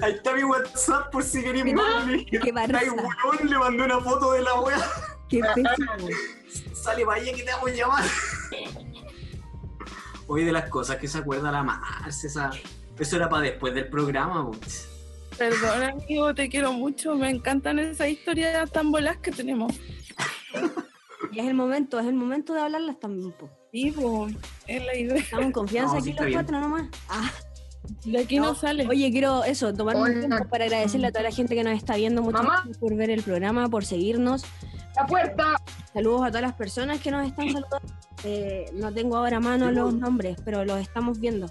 ahí está mi WhatsApp por si queréis más. Qué barza. "Ay, weón", le mandé una foto de la weá. Qué [laughs] pésimo. Sale allá que te vamos a llamar. Hoy de las cosas que se acuerda la Marce, esa... Eso era para después del programa, pues. Perdón, amigo, te quiero mucho. Me encantan esas historias tan bolas que tenemos. Y es el momento, es el momento de hablarlas también. po. Vivo, es la idea. Estamos en confianza No, sí aquí los bien. cuatro nomás. Ah, De aquí no, sale. Oye, quiero eso, tomar un tiempo para agradecerle a toda la gente que nos está viendo. Muchas Mamá. gracias por ver el programa, por seguirnos. La puerta. Saludos a todas las personas que nos están saludando. Eh, no tengo ahora a mano los nombres, pero los estamos viendo.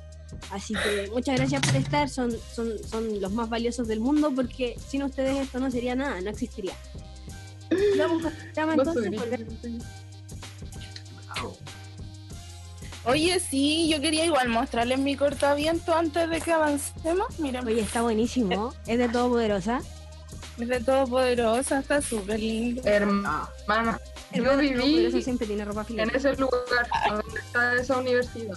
Así que muchas gracias por estar. Son, son, son los más valiosos del mundo porque sin ustedes esto no sería nada, no existiría. Vamos con el programa entonces. Oye, sí, yo quería igual mostrarles mi cortaviento antes de que avancemos. Miren, Oye, está buenísimo. Es de Todopoderosa. es de Todopoderosa, está súper lindo. Ah, Hermana, yo viví siempre tiene ropa en ese lugar donde está esa universidad.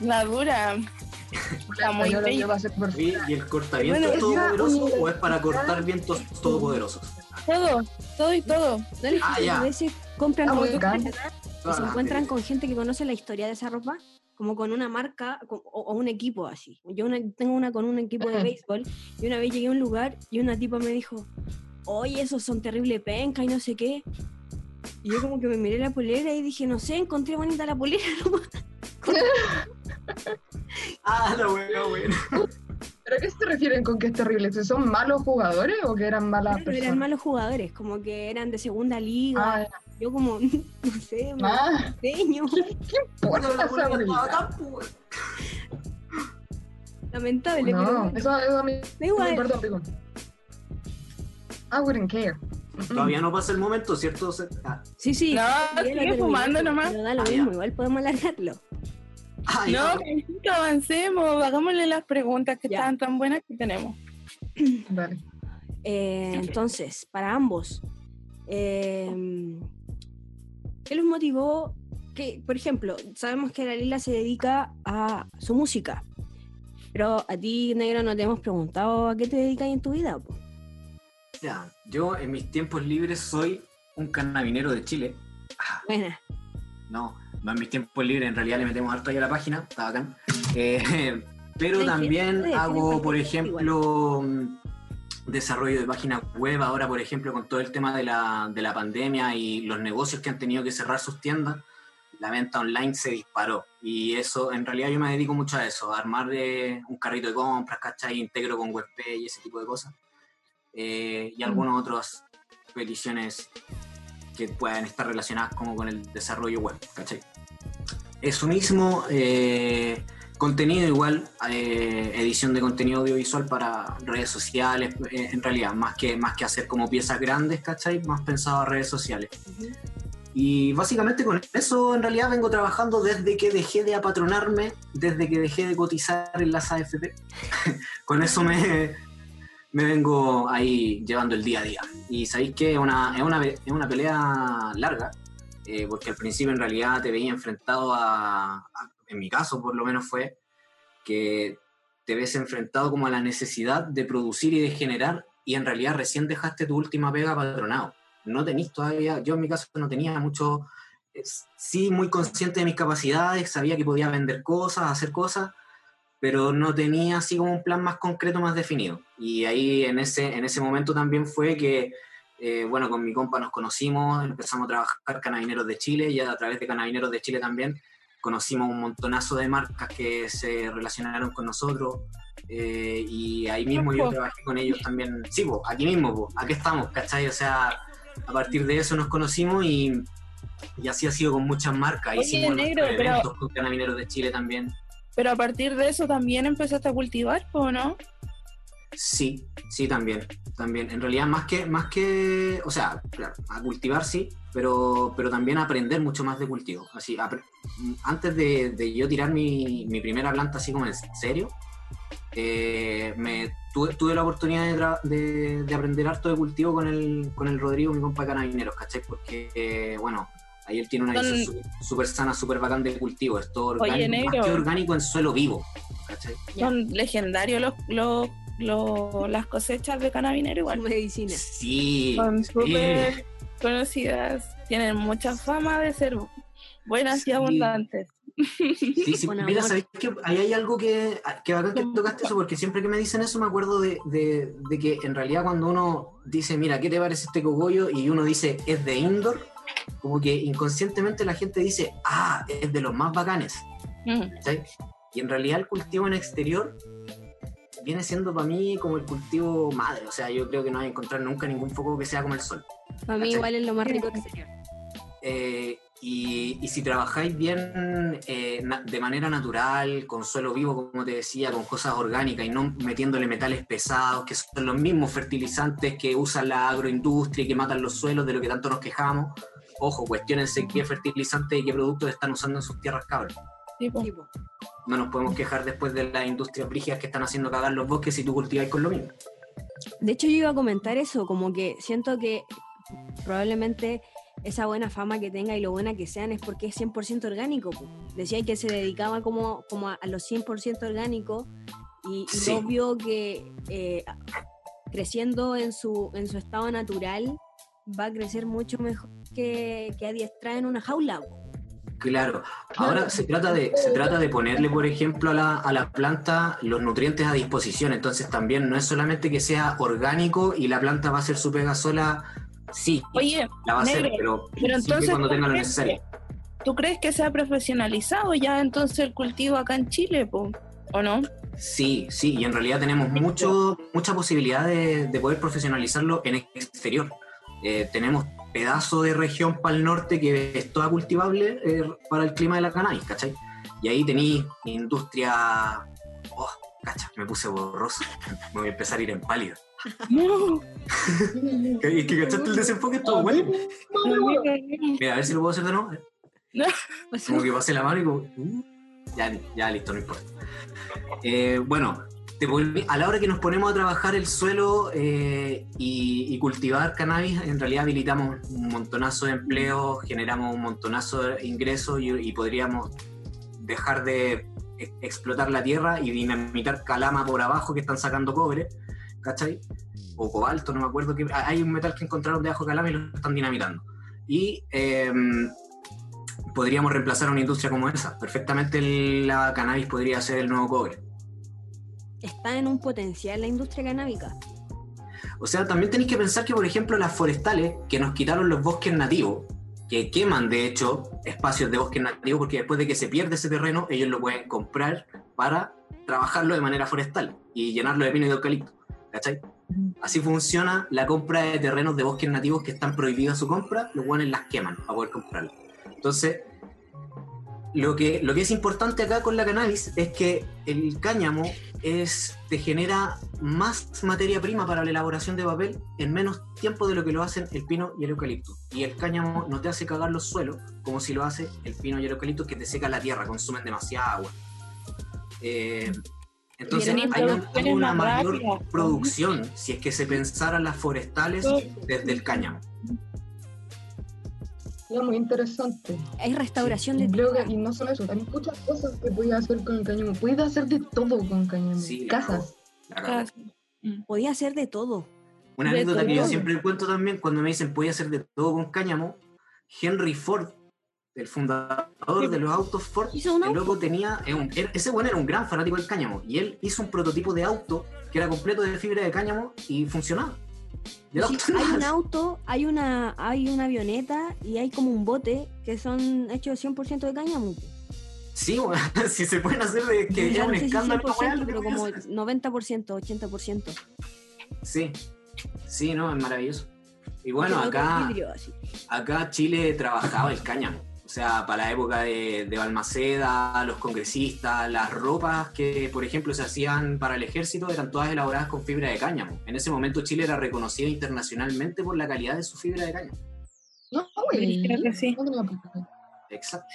La dura. [laughs] Está muy llevo a ser perfecta. ¿y el cortaviento Bueno, todopoderoso o es para cortar vientos todopoderosos? Todo, todo y todo. ¿No les Ah, ya. a veces compran Ah, ropa y se Ah, encuentran sí. con gente que conoce la historia de esa ropa? Como con una marca con- o, o un equipo así. Yo una- tengo una con un equipo de [laughs] béisbol y una vez llegué a un lugar y una tipa me dijo, oye, esos son terrible penca y no sé qué. Y yo como que me miré la polera y dije, no sé, encontré bonita la polera. [laughs] [laughs] Ah, la wea, buena. ¿Pero a qué se refieren con que es terrible? ¿Si son malos jugadores o que eran malas Claro, personas? eran malos jugadores, como que eran de segunda liga. Ah, Yo como, [laughs] no sé, me ah, enseño. ¿qué importa esa? Lamentable, pero No, bueno, eso, eso a mí. da igual. Perdón, pico. I wouldn't care. Todavía no pasa el momento, ¿cierto? Ah, Sí, sí. No, sigue fumando pero- nomás. Pero da lo Ah, mismo, ya. igual podemos alargarlo. No, avancemos. Hagámosle las preguntas que Ya. están tan buenas que tenemos. [clears throat] Dale. Eh, entonces, para ambos, eh, ¿qué los motivó? Que, por ejemplo, sabemos que la Lila se dedica a su música, pero a ti, negro, no te hemos preguntado a qué te dedicas en tu vida. po? Ya, yo en mis tiempos libres soy un carabinero de Chile. Ah, Buena. no, no en mis tiempos libres, en realidad le metemos harto ahí a la página, está bacán. Eh, [laughs] pero también hago, por ejemplo, mm, desarrollo de páginas web, ahora por ejemplo con todo el tema de la, de la pandemia y los negocios que han tenido que cerrar sus tiendas, la venta online se disparó. Y eso, en realidad yo me dedico mucho a eso, a armar de un carrito de compras, ¿cachai? Integro con WebP y ese tipo de cosas. Eh, y algunas otras peticiones que puedan estar relacionadas como con el desarrollo web, ¿cachai? Eso mismo, eh, contenido igual, eh, edición de contenido audiovisual para redes sociales, en realidad, más que, más que hacer como piezas grandes, ¿cachai? Más pensado a redes sociales. Y básicamente con eso en realidad vengo trabajando desde que dejé de apatronarme, desde que dejé de cotizar en las AFP. [laughs] con eso me, me vengo ahí llevando el día a día. Y sabéis que es una, es una, es una pelea larga, eh, porque al principio en realidad te veía enfrentado a, en mi caso por lo menos fue, que te ves enfrentado como a la necesidad de producir y de generar, y en realidad recién dejaste tu última pega patronado no tenéis todavía, yo en mi caso no tenía mucho, sí muy consciente de mis capacidades, sabía que podía vender cosas, hacer cosas, pero no tenía así como un plan más concreto, más definido. Y ahí en ese, en ese momento también fue que, eh, bueno, con mi compa nos conocimos, empezamos a trabajar Canabineros de Chile y a través de Canabineros de Chile también conocimos un montonazo de marcas que se relacionaron con nosotros. Eh, y ahí mismo yo trabajé con ellos también. Sí, pues, aquí mismo, pues, aquí estamos, ¿cachai? O sea, a partir de eso nos conocimos y, y así ha sido con muchas marcas. Hicimos negro, eventos con Carabineros de Chile también. Pero a partir de eso también empezaste a cultivar, ¿o no? Sí, sí, también, también. En realidad, más que, más que, o sea, a cultivar sí, pero, pero también a aprender mucho más de cultivo. Así, antes de, de, yo tirar mi, mi primera planta así como en serio, eh, me tuve, la oportunidad de, de, aprender harto de cultivo con el, con el Rodrigo, mi compa de canabineros, ¿cachai? Porque, eh, bueno, ahí él tiene una visión súper sana, súper bacán de cultivo. Es todo orgánico, más que orgánico en suelo vivo, ¿cachai? Son legendarios los, los, los, las cosechas de canabinero igual. Medicina. Sí. Son súper conocidas. Tienen mucha fama de ser buenas y abundantes. Sí, sí, mira, ¿sabéis que ahí hay algo que, que bacán que tocaste eso? Porque siempre que me dicen eso me acuerdo de, de, de, que en realidad cuando uno dice, mira, ¿qué te parece este cogollo? Y uno dice, es de indoor, como que inconscientemente la gente dice, ah, es de los más bacanes. Y en realidad el cultivo en exterior viene siendo para mí como el cultivo madre. O sea, yo creo que no hay a encontrar nunca ningún foco que sea como el sol. Para mí igual es lo más rico exterior. Eh, y, si trabajáis bien eh, de manera natural, con suelo vivo, como te decía, con cosas orgánicas y no metiéndole metales pesados, que son los mismos fertilizantes que usan la agroindustria y que matan los suelos, de lo que tanto nos quejamos, ojo, cuestionense qué fertilizantes y qué productos están usando en sus tierras cabras. No nos podemos quejar después de las industrias brígidas que están haciendo cagar los bosques si tú cultiváis con lo mismo. De hecho, yo iba a comentar eso, como que siento que probablemente esa buena fama que tenga y lo buena que sean es porque es 100% orgánico. Decía que se dedicaba como, como a, los 100% orgánicos y, obvio que eh, creciendo en su, en su estado natural va a crecer mucho mejor que, que adiestrar en una jaula. Claro, ahora se trata, de, se trata de ponerle, por ejemplo, a la, a la, planta los nutrientes a disposición, entonces también no es solamente que sea orgánico y la planta va a hacer su pega sola Sí, Oye, la va a hacer, pero, entonces, cuando tenga lo necesario. ¿Tú crees que se ha profesionalizado ya entonces el cultivo acá en Chile, o no? Sí, sí, y en realidad tenemos mucho, mucha posibilidad de, poder profesionalizarlo en el exterior. Eh, tenemos pedazo de región para el norte que es toda cultivable eh, para el clima de la cannabis, ¿cachai? Y ahí tenéis industria... Oh, cacha, me puse borroso. Me voy a empezar a ir en pálido. No. [laughs] es que cachaste el desenfoque todo bueno. Mira, a ver si lo puedo hacer de nuevo. Como que pasé la mano y como. Uh, ya, ya listo, no importa. Eh, bueno, a la hora que nos ponemos a trabajar el suelo eh, y, cultivar cannabis, en realidad habilitamos un montonazo de empleo, generamos un montonazo de ingresos y, podríamos dejar de e, explotar la tierra y dinamitar calama por abajo que están sacando cobre ¿cachai? O cobalto, no me acuerdo. que Hay un metal que encontraron debajo de Calama y lo están dinamitando. Y em, podríamos reemplazar una industria como esa. Perfectamente la cannabis podría ser el nuevo cobre. ¿Está en un potencial la industria canábica? O sea, también tenéis que pensar que, por ejemplo, las forestales que nos quitaron los bosques nativos, que queman de hecho espacios de bosques nativos, porque después de que se pierde ese terreno, ellos lo pueden comprar para trabajarlo de manera forestal y llenarlo de pino y de eucalipto. ¿Cachai? Así funciona la compra de terrenos de bosques nativos que están prohibidas su compra, los guanes las queman para poder comprarlo. Entonces, lo que, lo que es importante acá con la cannabis es que el cáñamo es, te genera más materia prima para la elaboración de papel en menos tiempo de lo que lo hacen el pino y el eucalipto. Y el cáñamo no te hace cagar los suelos como si lo hace el pino y el eucalipto que te seca la tierra, consumen demasiada agua. Eh, entonces hay, una mayor producción si es que se pensaran las forestales desde el cáñamo muy interesante. Hay restauración de Creo y no solo eso, hay muchas cosas que podía hacer con el cáñamo. Puedes hacer de todo con cáñamo. Casas. Mm. Podía hacer de todo. Una anécdota que yo siempre cuento también cuando me dicen podía hacer de todo con cáñamo. Henry Ford, el fundador de los autos Ford, el loco tenía, ese bueno era un gran fanático del cáñamo y él hizo un prototipo de auto que era completo de fibra de cáñamo y funcionaba hay un auto, hay una, hay una avioneta y hay como un bote que son hechos 100% de cáñamo. Sí, [laughs] si se pueden hacer de que ya un escándalo. pero como 90%, 80%. Sí, sí, no, es maravilloso. Y bueno, acá, acá Chile trabajaba el cáñamo. O sea, para la época de, Balmaceda, los congresistas, las ropas que, por ejemplo, se hacían para el ejército eran todas elaboradas con fibra de cáñamo. En ese momento Chile era reconocido internacionalmente por la calidad de su fibra de cáñamo. No, creo que sí. Exacto.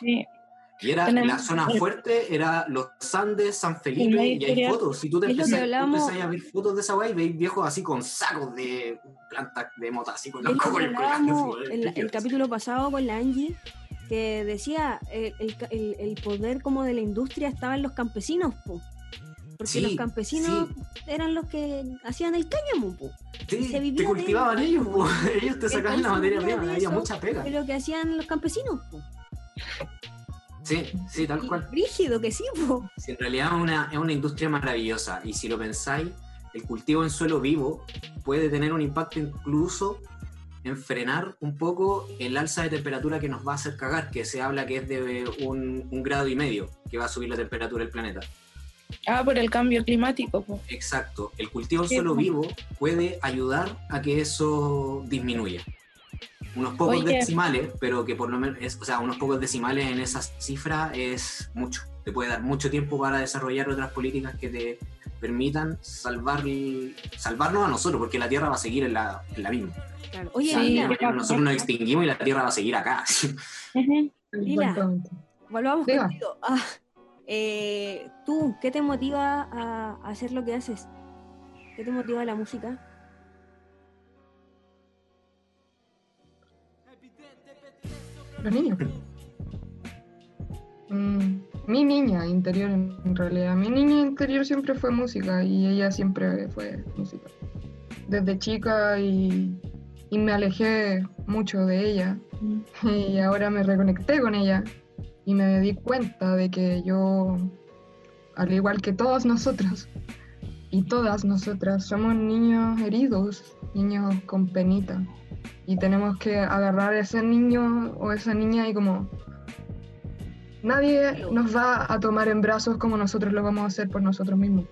Y era la zona fuerte, era los Andes, San Felipe, y hay fotos. Si tú te empiezas, a ver fotos de esa guay, veis viejos así con sacos de plantas de mota, así con los [laughs] el, [laughs] el, capítulo pasado con la Angie, que decía eh, el, poder como de la industria estaba en los campesinos, porque los campesinos eran los que hacían el cáñamo, Sí, te cultivaban ellos, [laughs] ellos te sacaban la materia prima, había mucha pega. Es lo que hacían los campesinos. Sí, sí, tal cual. Rígido que sí, po. en realidad es una, es una industria maravillosa y si lo pensáis, el cultivo en suelo vivo puede tener un impacto incluso en frenar un poco el alza de temperatura que nos va a hacer cagar, que se habla que es de un, grado y medio que va a subir la temperatura del planeta. Ah, por el cambio climático. Exacto. El cultivo en suelo vivo puede ayudar a que eso disminuya. Unos pocos decimales, pero que por lo menos, es, o sea, unos pocos decimales en esa cifra es mucho. Te puede dar mucho tiempo para desarrollar otras políticas que te permitan salvar, salvarnos a nosotros, porque la Tierra va a seguir en la, en la misma. Oye, nosotros nos extinguimos y la Tierra va a seguir acá. Lila, volvamos contigo. Ah, eh, ¿Tú qué te motiva a hacer lo que haces? ¿Qué te motiva la música? Los niños. Mm, mi niña interior, en realidad. Mi niña interior siempre fue música y ella siempre fue música. Desde chica y y me alejé mucho de ella mm. y ahora me reconecté con ella y me di cuenta de que yo, al igual que todos nosotros y todas nosotras, somos niños heridos, niños con penita y tenemos que agarrar a ese niño o esa niña y como nadie nos va a tomar en brazos como nosotros lo vamos a hacer por nosotros mismos.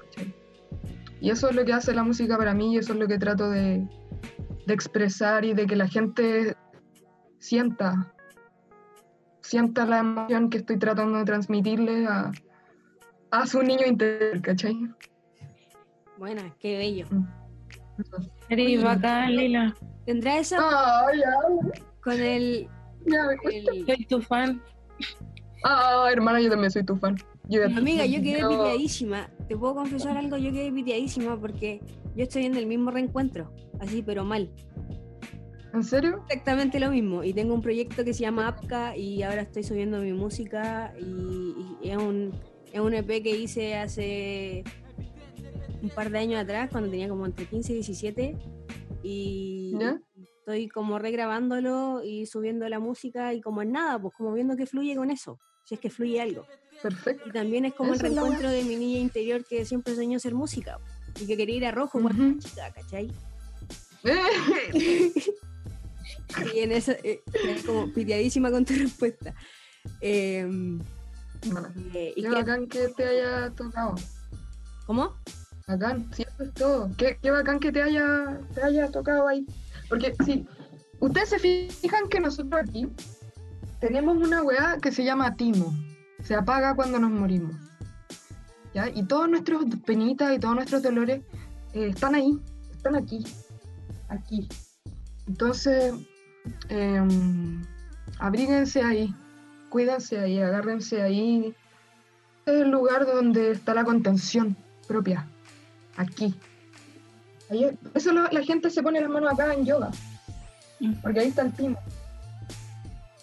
Y eso es lo que hace la música para mí y eso es lo que trato de, de expresar y de que la gente sienta, sienta la emoción que estoy tratando de transmitirle a, a su niño interior, ¿cachai? Buena, qué bello. Mm. Eres bacán, Lila. ¿Tendrá eso? Con el, Soy tu fan. Ah, hermana, yo también soy tu fan. Amiga, yo quedé piteadísima. Te puedo confesar algo, yo quedé piteadísima porque yo estoy en el mismo reencuentro, así pero mal. ¿En serio? Exactamente lo mismo. Y tengo un proyecto que se llama APCA y ahora estoy subiendo mi música y, es, un, es un EP que hice hace un par de años atrás, cuando tenía como entre 15 y 17. Y estoy como regrabándolo y subiendo la música y como en nada, pues como viendo que fluye con eso, si es que fluye algo. Perfecto. Y también es como el reencuentro de mi niña interior que siempre soñó ser música y que quería ir a rojo cuando chica, ¿cachai? [laughs] y en esa, eh, como piteadísima con tu respuesta. Em, Bueno, eh, ¿y qué bacán que te haya tocado. ¿Cómo? Bacán, sí, eso es todo. Qué, qué bacán que te haya, te haya tocado ahí. Porque si ustedes se fijan que nosotros aquí tenemos una weá que se llama timo. Se apaga cuando nos morimos. ¿Ya? Y todos nuestros penitas y todos nuestros dolores eh, están ahí, están aquí, aquí. Entonces, em, abríguense ahí, cuídense ahí, agárrense ahí. Este es el lugar donde está la contención propia, aquí. Ahí- eso lo- la gente se pone las manos acá en yoga, Mm. porque ahí está el timo.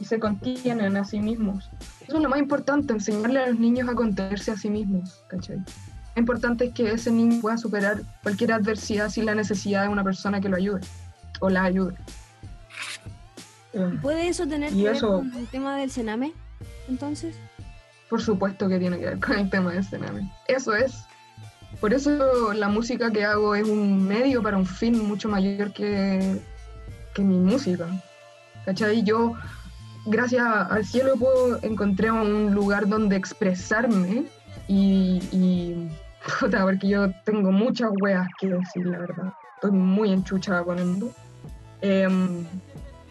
Y se contienen a sí mismos. Eso es lo más importante, enseñarle a los niños a contenerse a sí mismos, ¿cachai? Lo importante es que ese niño pueda superar cualquier adversidad sin la necesidad de una persona que lo ayude o la ayude. Eh, ¿Puede eso tener que ver eso- con el tema del cename? Entonces, Por supuesto que tiene que ver con el tema del cename. Eso es. Por eso la música que hago es un medio para un fin mucho mayor que, que mi música. ¿Cachai? Yo, gracias al cielo, puedo encontré un lugar donde expresarme y, y [laughs] puta, porque yo tengo muchas weas que decir, la verdad. Estoy muy enchuchada con el mundo. Em,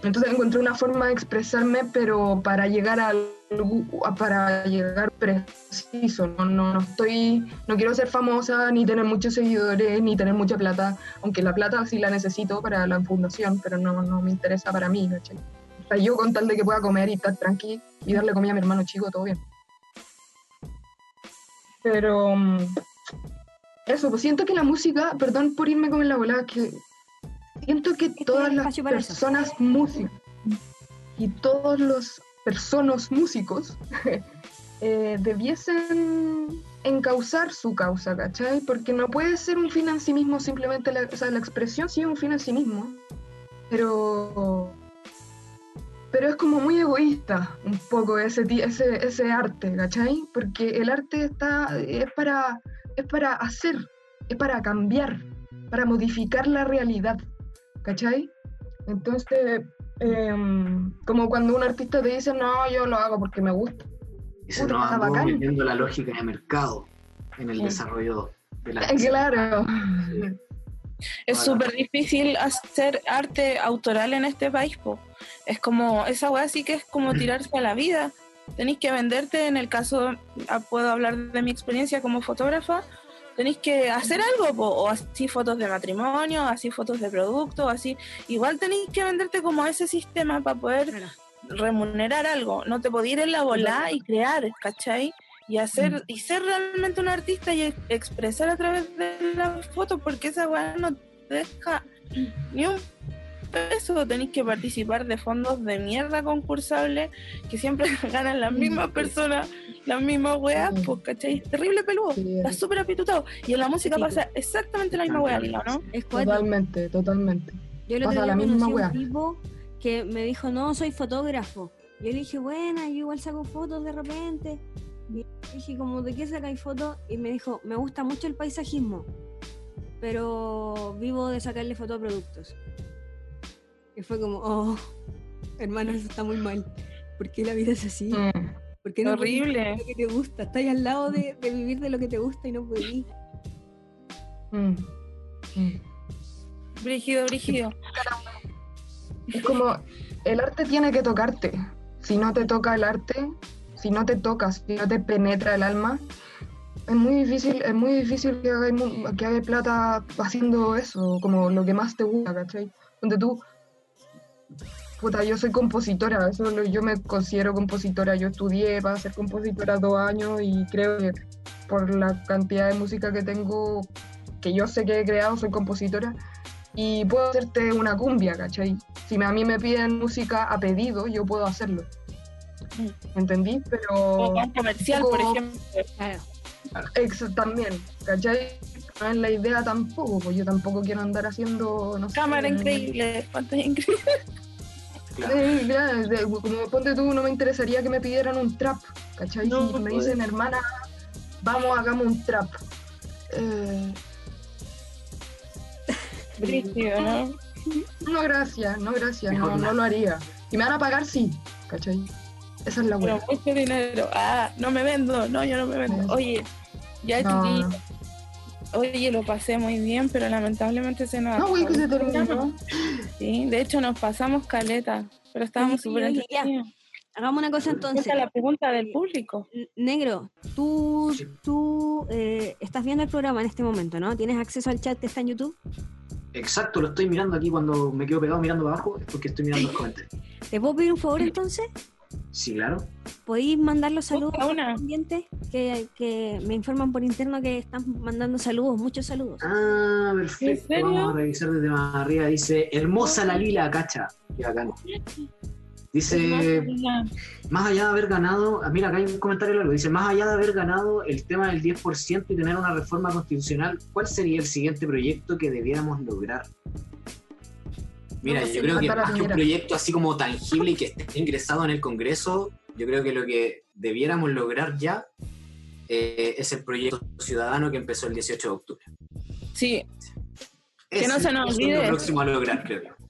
entonces encontré una forma de expresarme, pero para llegar al para llegar preciso. No, no, no estoy, no quiero ser famosa, ni tener muchos seguidores, ni tener mucha plata, aunque la plata sí la necesito para la fundación, pero no, no me interesa para mí, ¿cachai? O sea, yo con tal de que pueda comer y estar tranqui y darle comida a mi hermano chico, todo bien. Pero mm, eso, pues siento que la música, perdón por irme con la volada, que siento que todas las personas músicas y todos los personas músicos [laughs] eh, debiesen encauzar su causa, ¿cachai? Porque no puede ser un fin en sí mismo, simplemente la, o sea, la expresión sí es un fin en sí mismo, pero pero es como muy egoísta un poco ese, ese, ese arte, ¿cachai? Porque el arte está, es, para, es para hacer, es para cambiar, para modificar la realidad, ¿cachai? Entonces, em, como cuando un artista te dice, no, yo lo hago porque me gusta. Y se bacán. metiendo la lógica de mercado en el Sí. desarrollo de la [laughs] Claro. [laughs] Es Ahora. súper difícil hacer arte autoral en este país, po. Es como, esa weá sí que es como [clears throat] tirarse a la vida. Tenéis que venderte, en el caso, ah, puedo hablar de mi experiencia como fotógrafa, tenéis que hacer algo, po, o así fotos de matrimonio, así fotos de producto, así. Igual tenéis que venderte como a ese sistema para poder remunerar algo. No te podés ir en la bola y crear, ¿cachai? Y hacer, y ser realmente un artista y ex- expresar a través de la foto, porque esa weá no te deja [clears throat] ni un peso. Tenéis que participar de fondos de mierda concursables que siempre [laughs] ganan las mismas personas, las mismas weas, pues, ¿cachai? Terrible peludo. Está súper apitutado. Y en la música pasa exactamente la misma wea, ¿no? Totalmente, totalmente. Yo el otro Pasa día la misma conocí a wea. un tipo que me dijo, no, soy fotógrafo. Yo le dije, buena, yo igual saco fotos de repente. Y dije, como, ¿de qué sacáis fotos? Y me dijo, me gusta mucho el paisajismo, pero vivo de sacarle fotos a productos. Y fue como, oh, hermano, eso está muy mal. ¿Por qué la vida es así? Mm. ¿Por qué no Horrible. lo que te gusta? Estás al lado de, de vivir de lo que te gusta y no podís. Mm. Mm. Brígido, brígido. Es como, el arte tiene que tocarte. Si no te toca el arte, si no te tocas, si no te penetra el alma, es muy difícil, es muy difícil que hagáis que hagáis plata haciendo eso, como lo que más te gusta, ¿cachai? Donde tú, puta, yo soy compositora, eso lo- yo me considero compositora, yo estudié para ser compositora dos años y creo que por la cantidad de música que tengo, que yo sé que he creado, soy compositora y puedo hacerte una cumbia, ¿cachai? Si a mí me piden música a pedido, yo puedo hacerlo. ¿Entendí? O Pero un comercial, por ejemplo. Claro. ex- también, ¿cachai? No es la idea tampoco, pues yo tampoco quiero andar haciendo, no sé, Cámara increíble, pantalla increíble. Claro. Eh, ya, de- como ponte tú, no me interesaría que me pidieran un trap, ¿cachai? No, si me pues. dicen, hermana, vamos, hagamos un trap. Eh, Brígido, ¿no? No, gracias, no, gracias, no, no lo haría. Y me van a pagar, sí, ¿cachai? Esa es la Pero buena. mucho dinero. Ah, no me vendo. No, yo no me vendo. Oye, ya No. Oye, lo pasé muy bien, pero lamentablemente se nos No, güey, que se terminó. Sí, de hecho nos pasamos caleta, pero estábamos Sí, súper entretenidos. Hagamos una cosa entonces. Esa es la pregunta del público. Negro, tú, Sí. tú eh, estás viendo el programa en este momento, ¿no? ¿Tienes acceso al chat que está en YouTube? Exacto, lo estoy mirando aquí cuando me quedo pegado mirando para abajo, es porque estoy mirando los comentarios. ¿Te puedo pedir un favor entonces? Sí, claro. ¿Podéis mandar los saludos Busca una. pendientes? Que, que me informan por interno que están mandando saludos, muchos saludos. Ah, perfecto. ¿En serio? Vamos a revisar desde más arriba. Dice, hermosa la lila, cacha. Qué. Dice, más allá de haber ganado, ah, mira, acá hay un comentario largo, dice, más allá de haber ganado el tema del 10% y tener una reforma constitucional, ¿cuál sería el siguiente proyecto que debiéramos lograr? Mira, No, yo creo que más que un proyecto así como tangible y que esté ingresado en el Congreso, yo creo que lo que debiéramos lograr ya eh, es el proyecto ciudadano que empezó el 18 de octubre. Sí. Que no se nos olvide Es lo próximo a lograr, creo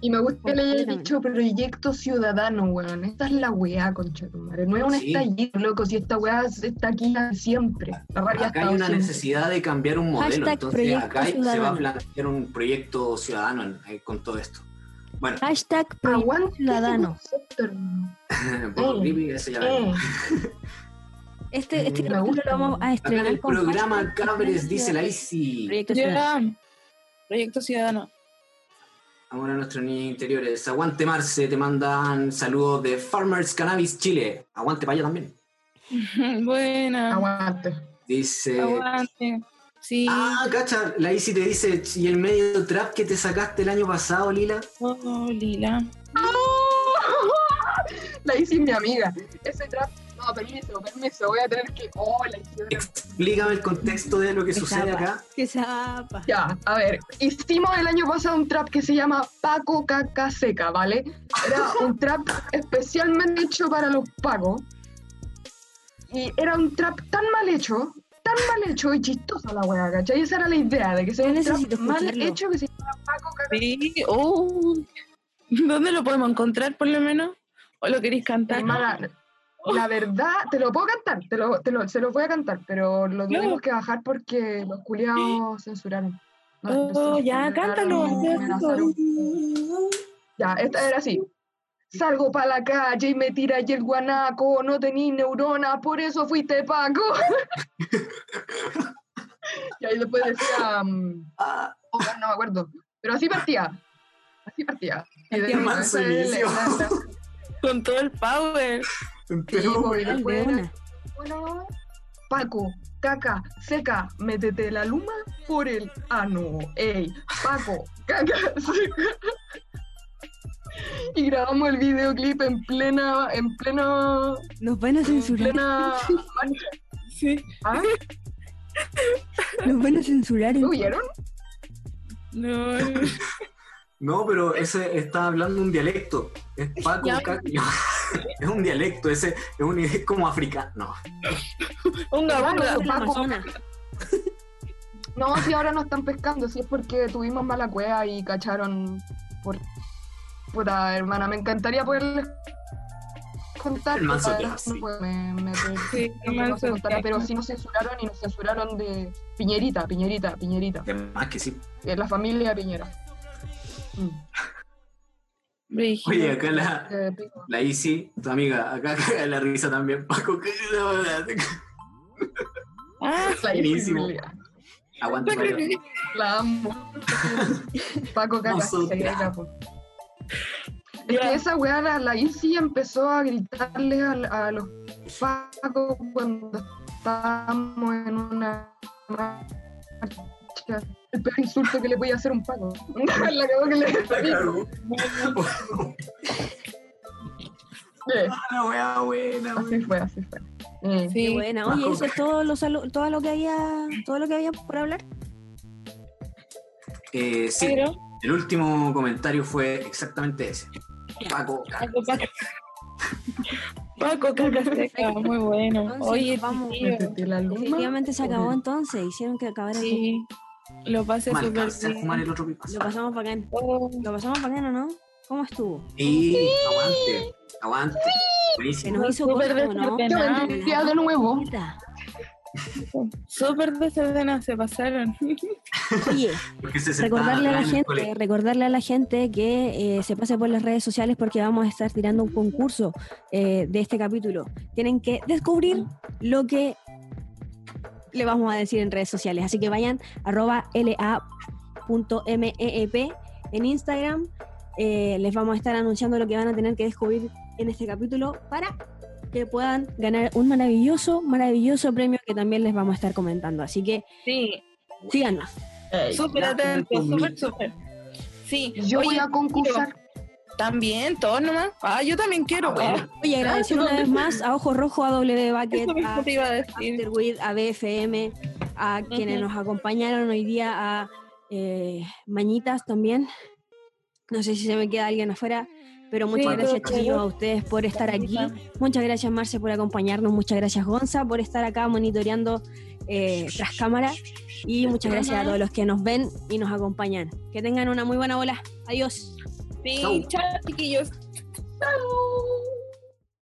Y me gusta que le hayas dicho proyecto ciudadano, weón. Esta es la weá, concha tu madre. No es un Sí. estallido, loco. Si esta weá está aquí siempre. La rabia Acá está hay una siempre. necesidad de cambiar un modelo, Hashtag entonces acá se va a plantear un proyecto ciudadano eh, con todo esto. Bueno, Hashtag proyecto Aguante ciudadano. [laughs] Eh, creepy, eso ya Eh. Este, este Me capítulo gusta. lo vamos a Acá en estrenar el con programa Cabres dice la Isi. Proyecto ciudadano. Proyecto Ciudadano. Amor a nuestros niños interiores. Aguante Marce, te mandan saludos de Farmers Cannabis Chile. Aguante para allá también. [laughs] Buena. aguante. Dice. Aguante. Sí. Ah, cacha, la Isi te dice, ¿y el medio trap que te sacaste el año pasado, Lila? Oh, Lila. [laughs] La hice mi amiga. Ese trap. No, permiso, permiso. Voy a tener que. Oh, la hice. Explícame el contexto de lo que Qué sucede zapa. acá. Qué zapa. Ya, a ver, hicimos el año pasado un trap que se llama Paco Caca Seca, ¿vale? Era un trap especialmente hecho para los pacos. Y era un trap tan mal hecho, tan mal hecho y chistoso la weá, ¿cachai? Esa era la idea, de que sea un trap mal hecho que se llama Paco Caca Sí. Oh. ¿Dónde lo podemos encontrar, por lo menos? ¿O lo queréis cantar? Hermana, la [laughs] verdad, te lo puedo cantar, te lo, te lo, se lo voy a cantar, pero lo tuvimos que bajar porque los culiados censuraron. No, Oh, ya, cántalo. Ya, esta era así. Salgo para la calle y me tira y el guanaco, no tení neurona, por eso fuiste Paco. [laughs] y ahí después decía, Ah, oh, no me acuerdo, pero así partía, así partía. Y de- esa la- la- la- [laughs] Con todo el power. De después- una. Bueno, Paco, caca, seca, métete la luma por el ano. Ey, Paco, caca, [laughs] seca. Y grabamos el videoclip en plena, en plena, Nos van a en censurar. plena marcha. [laughs] Sí. ¿Ah? [laughs] Nos van a censurar. ¿Lo vieron? No. No, pero ese está hablando un dialecto. Es [laughs] Paco [laughs] Es un dialecto, ese es, un, es como africano. No. [laughs] Amazonas. No, si ahora no están pescando, si es porque tuvimos mala cueva y cacharon por... Puta, hermana, me encantaría poderles contar. El manso que no puedo, me- me- Sí, no contará, que- pero sí nos censuraron y nos censuraron de Piñerita, Piñerita, Piñerita. Más que sí. de la familia Piñera. Mm. Brígido. Oye, acá la, la Isi, tu amiga, acá [laughs] caga la risa también. Paco, que Ah, La [laughs] buenísimo. Para allá. La amo. Paco Caca. Es que esa weá, la, la Isi empezó a gritarle a, a los Pacos cuando estábamos en una marcha. El peor insulto que le podía hacer un Paco. [laughs] la cagó que le La. Eh, La wea buena, Así fue, así fue. Eh, sí. Qué buena. Oye, eso es todo lo, todo lo que había, todo lo que había por hablar. Eh, sí, Pero, el último comentario fue exactamente ese. Paco, Caca. Paco, Paco. [laughs] Paco, caca seca, muy bueno. Entonces, Oye, vamos. Definitivamente se acabó entonces. Hicieron que acabara. Sí. Lo pasé súper el otro. Lo pasamos bacán. Oh, Lo pasamos bacán, ¿o no? ¿Cómo estuvo? Sí, aguante, aguante. Se Buenísimo. nos hizo Súper desordenado. de nuevo. Súper desordenado, se pasaron. Oye, se recordarle a la gente, recordarle a la gente que eh, se pase por las redes sociales porque vamos a estar tirando un concurso eh, de este capítulo. Tienen que descubrir lo que le vamos a decir en redes sociales. Así que vayan arroba la.meep en Instagram. Eh, les vamos a estar anunciando lo que van a tener que descubrir en este capítulo para que puedan ganar un maravilloso, maravilloso premio que también les vamos a estar comentando. Así que Sí, síganos. súper ya, atento, conmigo. súper, súper. Sí, Yo voy a concursar. También, todos nomás. Ah, yo también quiero. Ah, bueno. Oye, agradecer una vez más a Ojo Rojo, a W Bucket, a. Afterweed, a BFM, a quienes Ujú. nos acompañaron hoy día, a eh, Mañitas también. No sé si se me queda alguien afuera, pero muchas Sí, gracias chicos a ustedes por estar aquí. Muchas gracias Marce por acompañarnos, muchas gracias Gonza por estar acá monitoreando eh, tras cámara y muchas gracias a todos los que nos ven y nos acompañan. Que tengan una muy buena bola. Adiós. Sí, chao, chiquillos. Chao.